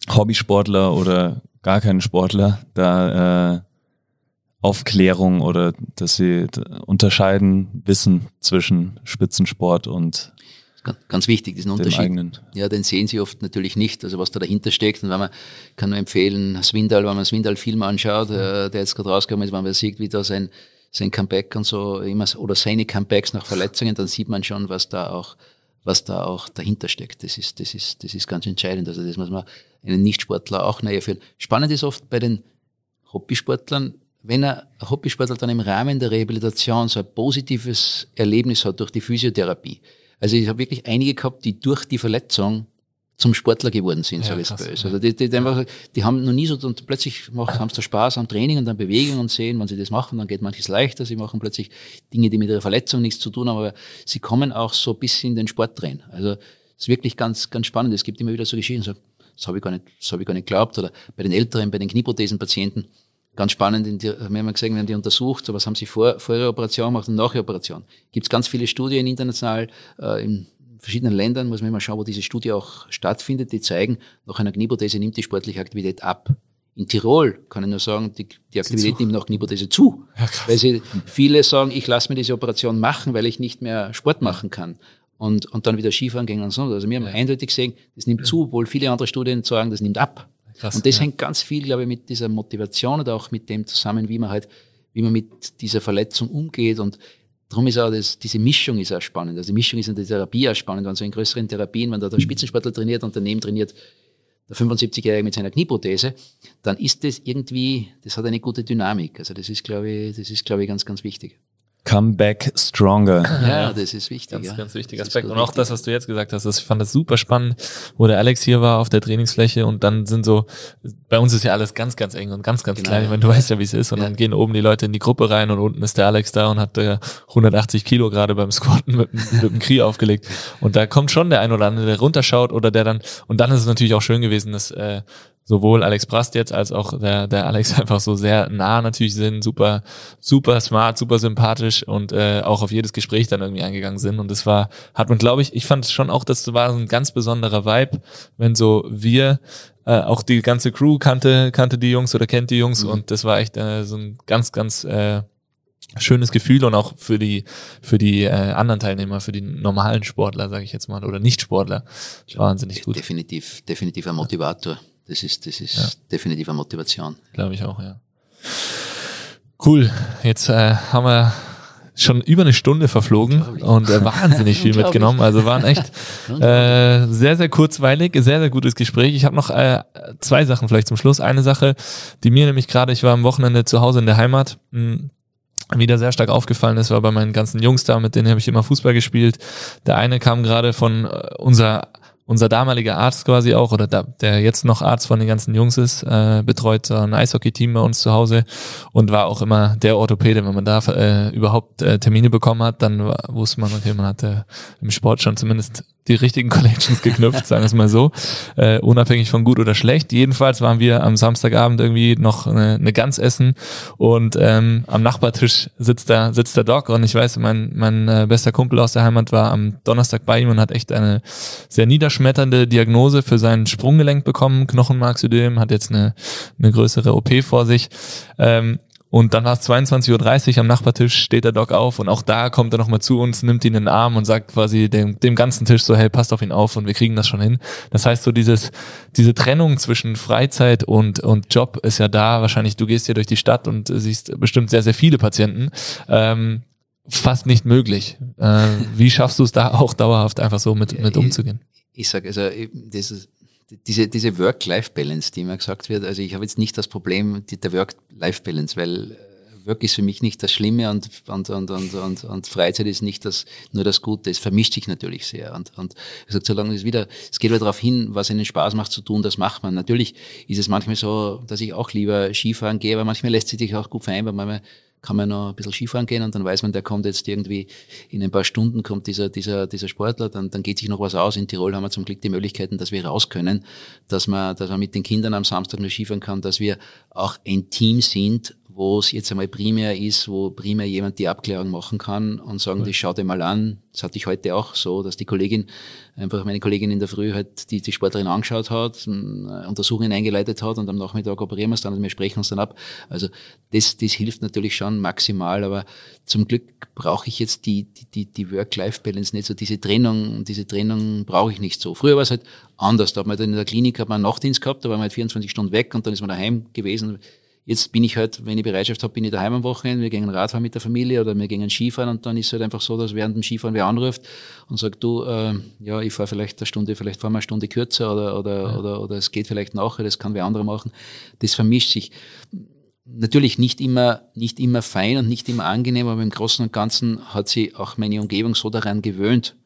Hobbysportler oder gar keinen Sportler, da äh, Aufklärung oder dass sie unterscheiden, wissen zwischen Spitzensport und Ganz wichtig, diesen Unterschied. Eigenen. Ja, den sehen sie oft natürlich nicht, also was da dahinter steckt. Und wenn man kann nur empfehlen, Swindal, wenn man Swindal-Film anschaut, äh, der jetzt gerade rausgekommen ist, wenn man sieht, wie da sein, sein Comeback und so immer, oder seine Comebacks nach Verletzungen, dann sieht man schon, was da auch was da auch dahinter steckt. Das ist, das ist, das ist ganz entscheidend. Also das muss man einen Nichtsportler auch näher führen. Spannend ist oft bei den Hobbysportlern, wenn ein Hobbysportler dann im Rahmen der Rehabilitation so ein positives Erlebnis hat durch die Physiotherapie. Also ich habe wirklich einige gehabt, die durch die Verletzung zum Sportler geworden sind, ja, sage ich böse. Also die, die, die, einfach, die haben noch nie so, und plötzlich machen, haben sie Spaß am Training und an Bewegung und sehen, wenn sie das machen, dann geht manches leichter. Sie machen plötzlich Dinge, die mit ihrer Verletzung nichts zu tun haben, aber sie kommen auch so ein bisschen in den Sport rein. Also es ist wirklich ganz, ganz spannend. Es gibt immer wieder so Geschichten, so, das habe ich gar nicht, das habe ich gar nicht geglaubt. Oder bei den Älteren, bei den Knieprothesenpatienten, ganz spannend, wir haben gesehen, wenn die untersucht, so was haben sie vor, vor ihrer Operation gemacht und nach ihrer Operation. Gibt es ganz viele Studien international, äh, im verschiedenen Ländern, muss man immer schauen, wo diese Studie auch stattfindet, die zeigen, nach einer Knieprothese nimmt die sportliche Aktivität ab. In Tirol kann ich nur sagen, die, die Aktivität nimmt nach Knieprothese zu. Ja, weil sie viele sagen, ich lasse mir diese Operation machen, weil ich nicht mehr Sport machen kann. Und, und dann wieder Skifahren gehen und so. Also wir haben ja. eindeutig gesehen, das nimmt zu, obwohl viele andere Studien sagen, das nimmt ab. Krass, und das ja. hängt ganz viel, glaube ich, mit dieser Motivation oder auch mit dem zusammen, wie man halt, wie man mit dieser Verletzung umgeht. Und Darum ist auch das, diese Mischung ist auch spannend. Also die Mischung ist in der Therapie auch spannend, wenn so in größeren Therapien, wenn da der Spitzensportler trainiert und daneben trainiert der 75-Jährige mit seiner Knieprothese, dann ist das irgendwie, das hat eine gute Dynamik. Also das ist, glaube ich, das ist, glaube ich, ganz, ganz wichtig. Come back stronger. Ja, das ist wichtig. Ganz, ja. ganz wichtiger Aspekt. Und auch wichtig. das, was du jetzt gesagt hast, das, ich fand das super spannend, wo der Alex hier war auf der Trainingsfläche und dann sind so, bei uns ist ja alles ganz, ganz eng und ganz, ganz Genau, klein. Ich ja. meine, du weißt ja, wie es ist. Und Ja. dann gehen oben die Leute in die Gruppe rein und unten ist der Alex da und hat äh, 180 Kilo gerade beim Squatten mit, dem- mit dem Krie aufgelegt. Und da kommt schon der ein oder andere, der runterschaut oder der dann, und dann ist es natürlich auch schön gewesen, dass äh, sowohl Alex Brast jetzt als auch der, der Alex einfach so sehr nah natürlich sind, super, super smart, super sympathisch und äh, auch auf jedes Gespräch dann irgendwie eingegangen sind. Und das war, hat man, glaube ich, ich fand schon auch, das war so ein ganz besonderer Vibe, wenn so wir, äh, auch die ganze Crew kannte, kannte die Jungs oder kennt die Jungs Mhm. und das war echt äh, so ein ganz, ganz äh, schönes Gefühl und auch für die für die äh, anderen Teilnehmer, für die normalen Sportler, sage ich jetzt mal, oder Nicht-Sportler, wahnsinnig gut, Definitiv, definitiv ein Motivator. Das ist, das ist definitiv eine Motivation. glaube ich auch, ja. Cool, jetzt äh, haben wir schon über eine Stunde verflogen und äh, wahnsinnig viel mitgenommen. Also waren echt äh, sehr, sehr kurzweilig, sehr, sehr gutes Gespräch. Ich habe noch äh, zwei Sachen vielleicht zum Schluss. Eine Sache, die mir nämlich gerade, ich war am Wochenende zu Hause in der Heimat, mh, wieder sehr stark aufgefallen ist, war bei meinen ganzen Jungs da, mit denen habe ich immer Fußball gespielt. Der eine kam gerade von äh, unser damaliger Arzt quasi auch, oder da, der jetzt noch Arzt von den ganzen Jungs ist, äh, betreut ein Eishockey-Team bei uns zu Hause und war auch immer der Orthopäde, wenn man da äh, überhaupt äh, Termine bekommen hat, dann wusste man, okay, man hatte im Sport schon zumindest die richtigen Connections geknüpft, sagen wir es mal so, äh, unabhängig von gut oder schlecht. Jedenfalls waren wir am Samstagabend irgendwie noch eine, eine Gans essen und ähm, am Nachbartisch sitzt der, sitzt der Doc und ich weiß, mein, mein äh, bester Kumpel aus der Heimat war am Donnerstag bei ihm und hat echt eine sehr niederschmetternde Diagnose für sein Sprunggelenk bekommen, Knochenmarksödem, hat jetzt eine, eine größere OP vor sich. Ähm, und dann war es 22.30 Uhr am Nachbartisch, steht der Doc auf und auch da kommt er nochmal zu uns, nimmt ihn in den Arm und sagt quasi dem, dem ganzen Tisch so, hey, passt auf ihn auf und wir kriegen das schon hin. Das heißt so dieses, diese Trennung zwischen Freizeit und, und Job ist ja da. Wahrscheinlich, du gehst hier durch die Stadt und siehst bestimmt sehr, sehr viele Patienten. Ähm, fast nicht möglich. Äh, wie schaffst du es da auch dauerhaft einfach so mit, mit umzugehen? Ich sage, also ich- das ist, diese, diese Work-Life-Balance, die immer gesagt wird, also ich habe jetzt nicht das Problem die, der Work-Life-Balance, weil äh, Work ist für mich nicht das Schlimme und, und, und, und, und, und Freizeit ist nicht das, nur das Gute. Es vermischt sich natürlich sehr. Und, und sage, solange es wieder, es geht wieder darauf hin, was ihnen Spaß macht zu tun, das macht man. Natürlich ist es manchmal so, dass ich auch lieber Skifahren gehe, aber manchmal lässt sich auch gut vereinbaren, manchmal kann man noch ein bisschen Skifahren gehen und dann weiß man, der kommt jetzt irgendwie in ein paar Stunden kommt dieser, dieser, dieser Sportler, dann, dann geht sich noch was aus. In Tirol haben wir zum Glück die Möglichkeiten, dass wir raus können, dass man, dass man mit den Kindern am Samstag nur Skifahren kann, dass wir auch ein Team sind, wo es jetzt einmal primär ist, wo primär jemand die Abklärung machen kann und sagen, das schau dir mal an. Das hatte ich heute auch so, dass die Kollegin, einfach meine Kollegin in der Früh halt die, die Sportlerin angeschaut hat, eine Untersuchungen eingeleitet hat und am Nachmittag operieren wir es dann und wir sprechen uns dann ab. Also das, das hilft natürlich schon maximal, aber zum Glück brauche ich jetzt die, die, die, die Work-Life-Balance nicht so. Diese Trennung, diese Trennung brauche ich nicht so. Früher war es halt anders. Da hat man dann in der Klinik hat man einen Nachtdienst gehabt, da war man halt 24 Stunden weg und dann ist man daheim gewesen. Jetzt bin ich halt, wenn ich Bereitschaft habe, bin ich daheim am Wochenende, wir gehen Radfahren mit der Familie oder wir gehen Skifahren und dann ist es halt einfach so, dass während dem Skifahren wer anruft und sagt, du, äh, ja, ich fahre vielleicht eine Stunde, vielleicht fahren wir eine Stunde kürzer oder, oder, ja. oder, oder es geht vielleicht nachher, das kann wer andere machen. Das vermischt sich. Natürlich nicht immer, nicht immer fein und nicht immer angenehm, aber im Großen und Ganzen hat sie auch meine Umgebung so daran gewöhnt,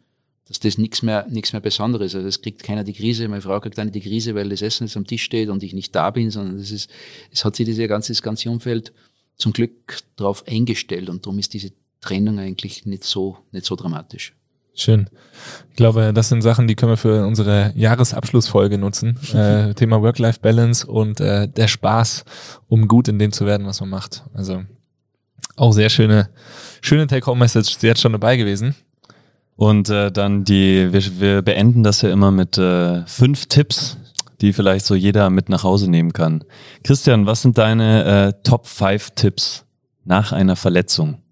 dass das nichts mehr, nichts mehr Besonderes ist. Also es kriegt keiner die Krise. Meine Frau kriegt nicht die Krise, weil das Essen jetzt am Tisch steht und ich nicht da bin, sondern es ist, es hat sich dieses ganze, das ganze Umfeld zum Glück darauf eingestellt und darum ist diese Trennung eigentlich nicht so, nicht so dramatisch. Schön. Ich glaube, das sind Sachen, die können wir für unsere Jahresabschlussfolge nutzen. Äh, Thema Work-Life-Balance und äh, der Spaß, um gut in dem zu werden, was man macht. Also auch sehr schöne, schöne Take-Home-Message jetzt schon dabei gewesen. Und äh, dann die, wir, wir beenden das ja immer mit äh, fünf Tipps, die vielleicht so jeder mit nach Hause nehmen kann. Christian, was sind deine äh, Top 5 Tipps nach einer Verletzung?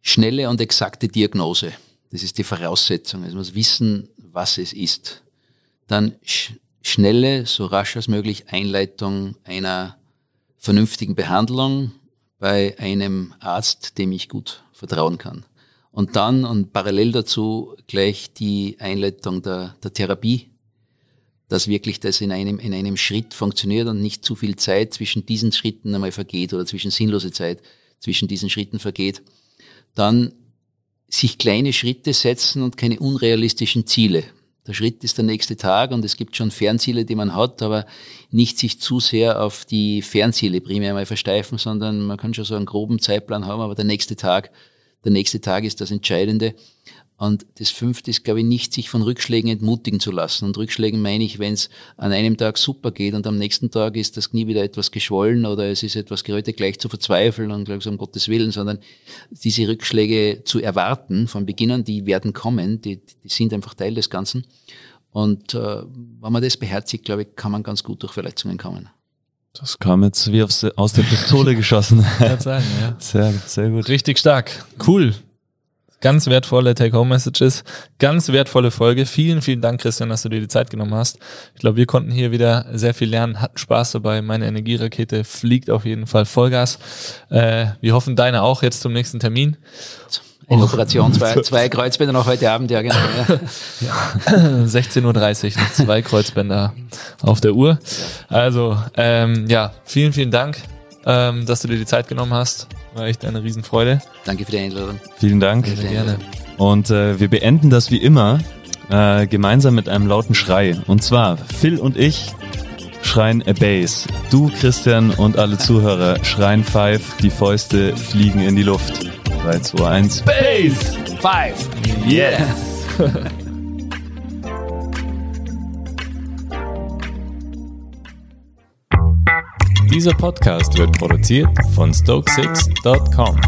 Schnelle und exakte Diagnose. Das ist die Voraussetzung. Es muss wissen, was es ist. Dann sch schnelle, so rasch als möglich Einleitung einer vernünftigen Behandlung bei einem Arzt, dem ich gut vertrauen kann. Und dann und parallel dazu gleich die Einleitung der, der Therapie, dass wirklich das in einem, in einem Schritt funktioniert und nicht zu viel Zeit zwischen diesen Schritten einmal vergeht oder zwischen sinnlose Zeit zwischen diesen Schritten vergeht. dann sich kleine Schritte setzen und keine unrealistischen Ziele. Der Schritt ist der nächste Tag und es gibt schon Fernziele, die man hat, aber nicht sich zu sehr auf die Fernziele primär mal versteifen, sondern man kann schon so einen groben Zeitplan haben, aber der nächste Tag, der nächste Tag ist das Entscheidende. Und das fünfte ist, glaube ich, nicht sich von Rückschlägen entmutigen zu lassen. Und Rückschlägen meine ich, wenn es an einem Tag super geht und am nächsten Tag ist das Knie wieder etwas geschwollen oder es ist etwas gerötet, gleich zu verzweifeln und gleich so um Gottes Willen, sondern diese Rückschläge zu erwarten von Beginn an, die werden kommen, die, die sind einfach Teil des Ganzen. Und äh, wenn man das beherzigt, glaube ich, kann man ganz gut durch Verletzungen kommen. Das kam jetzt wie aus der Pistole geschossen. Kann sagen, ja. Sehr, sehr gut. Richtig stark. Cool. Ganz wertvolle Take-Home-Messages, ganz wertvolle Folge. Vielen, vielen Dank, Christian, dass du dir die Zeit genommen hast. Ich glaube, wir konnten hier wieder sehr viel lernen, hatten Spaß dabei. Meine Energierakete fliegt auf jeden Fall Vollgas. Äh, wir hoffen, deine auch jetzt zum nächsten Termin. Oh. Operation, zwei, zwei Kreuzbänder noch heute Abend, ja genau. Ja. 16.30 Uhr, zwei Kreuzbänder auf der Uhr. Also, ähm, ja, vielen, vielen Dank, ähm, dass du dir die Zeit genommen hast. War echt eine Riesenfreude. Danke für die Einladung. Vielen Dank. Sehr gerne. Und äh, wir beenden das wie immer äh, gemeinsam mit einem lauten Schrei. Und zwar, Phil und ich schreien a Bass. Du, Christian und alle Zuhörer schreien Five. Die Fäuste fliegen in die Luft. 3, 2, 1. Bass! Five! Yeah! Dieser Podcast wird produziert von Stokesix.com.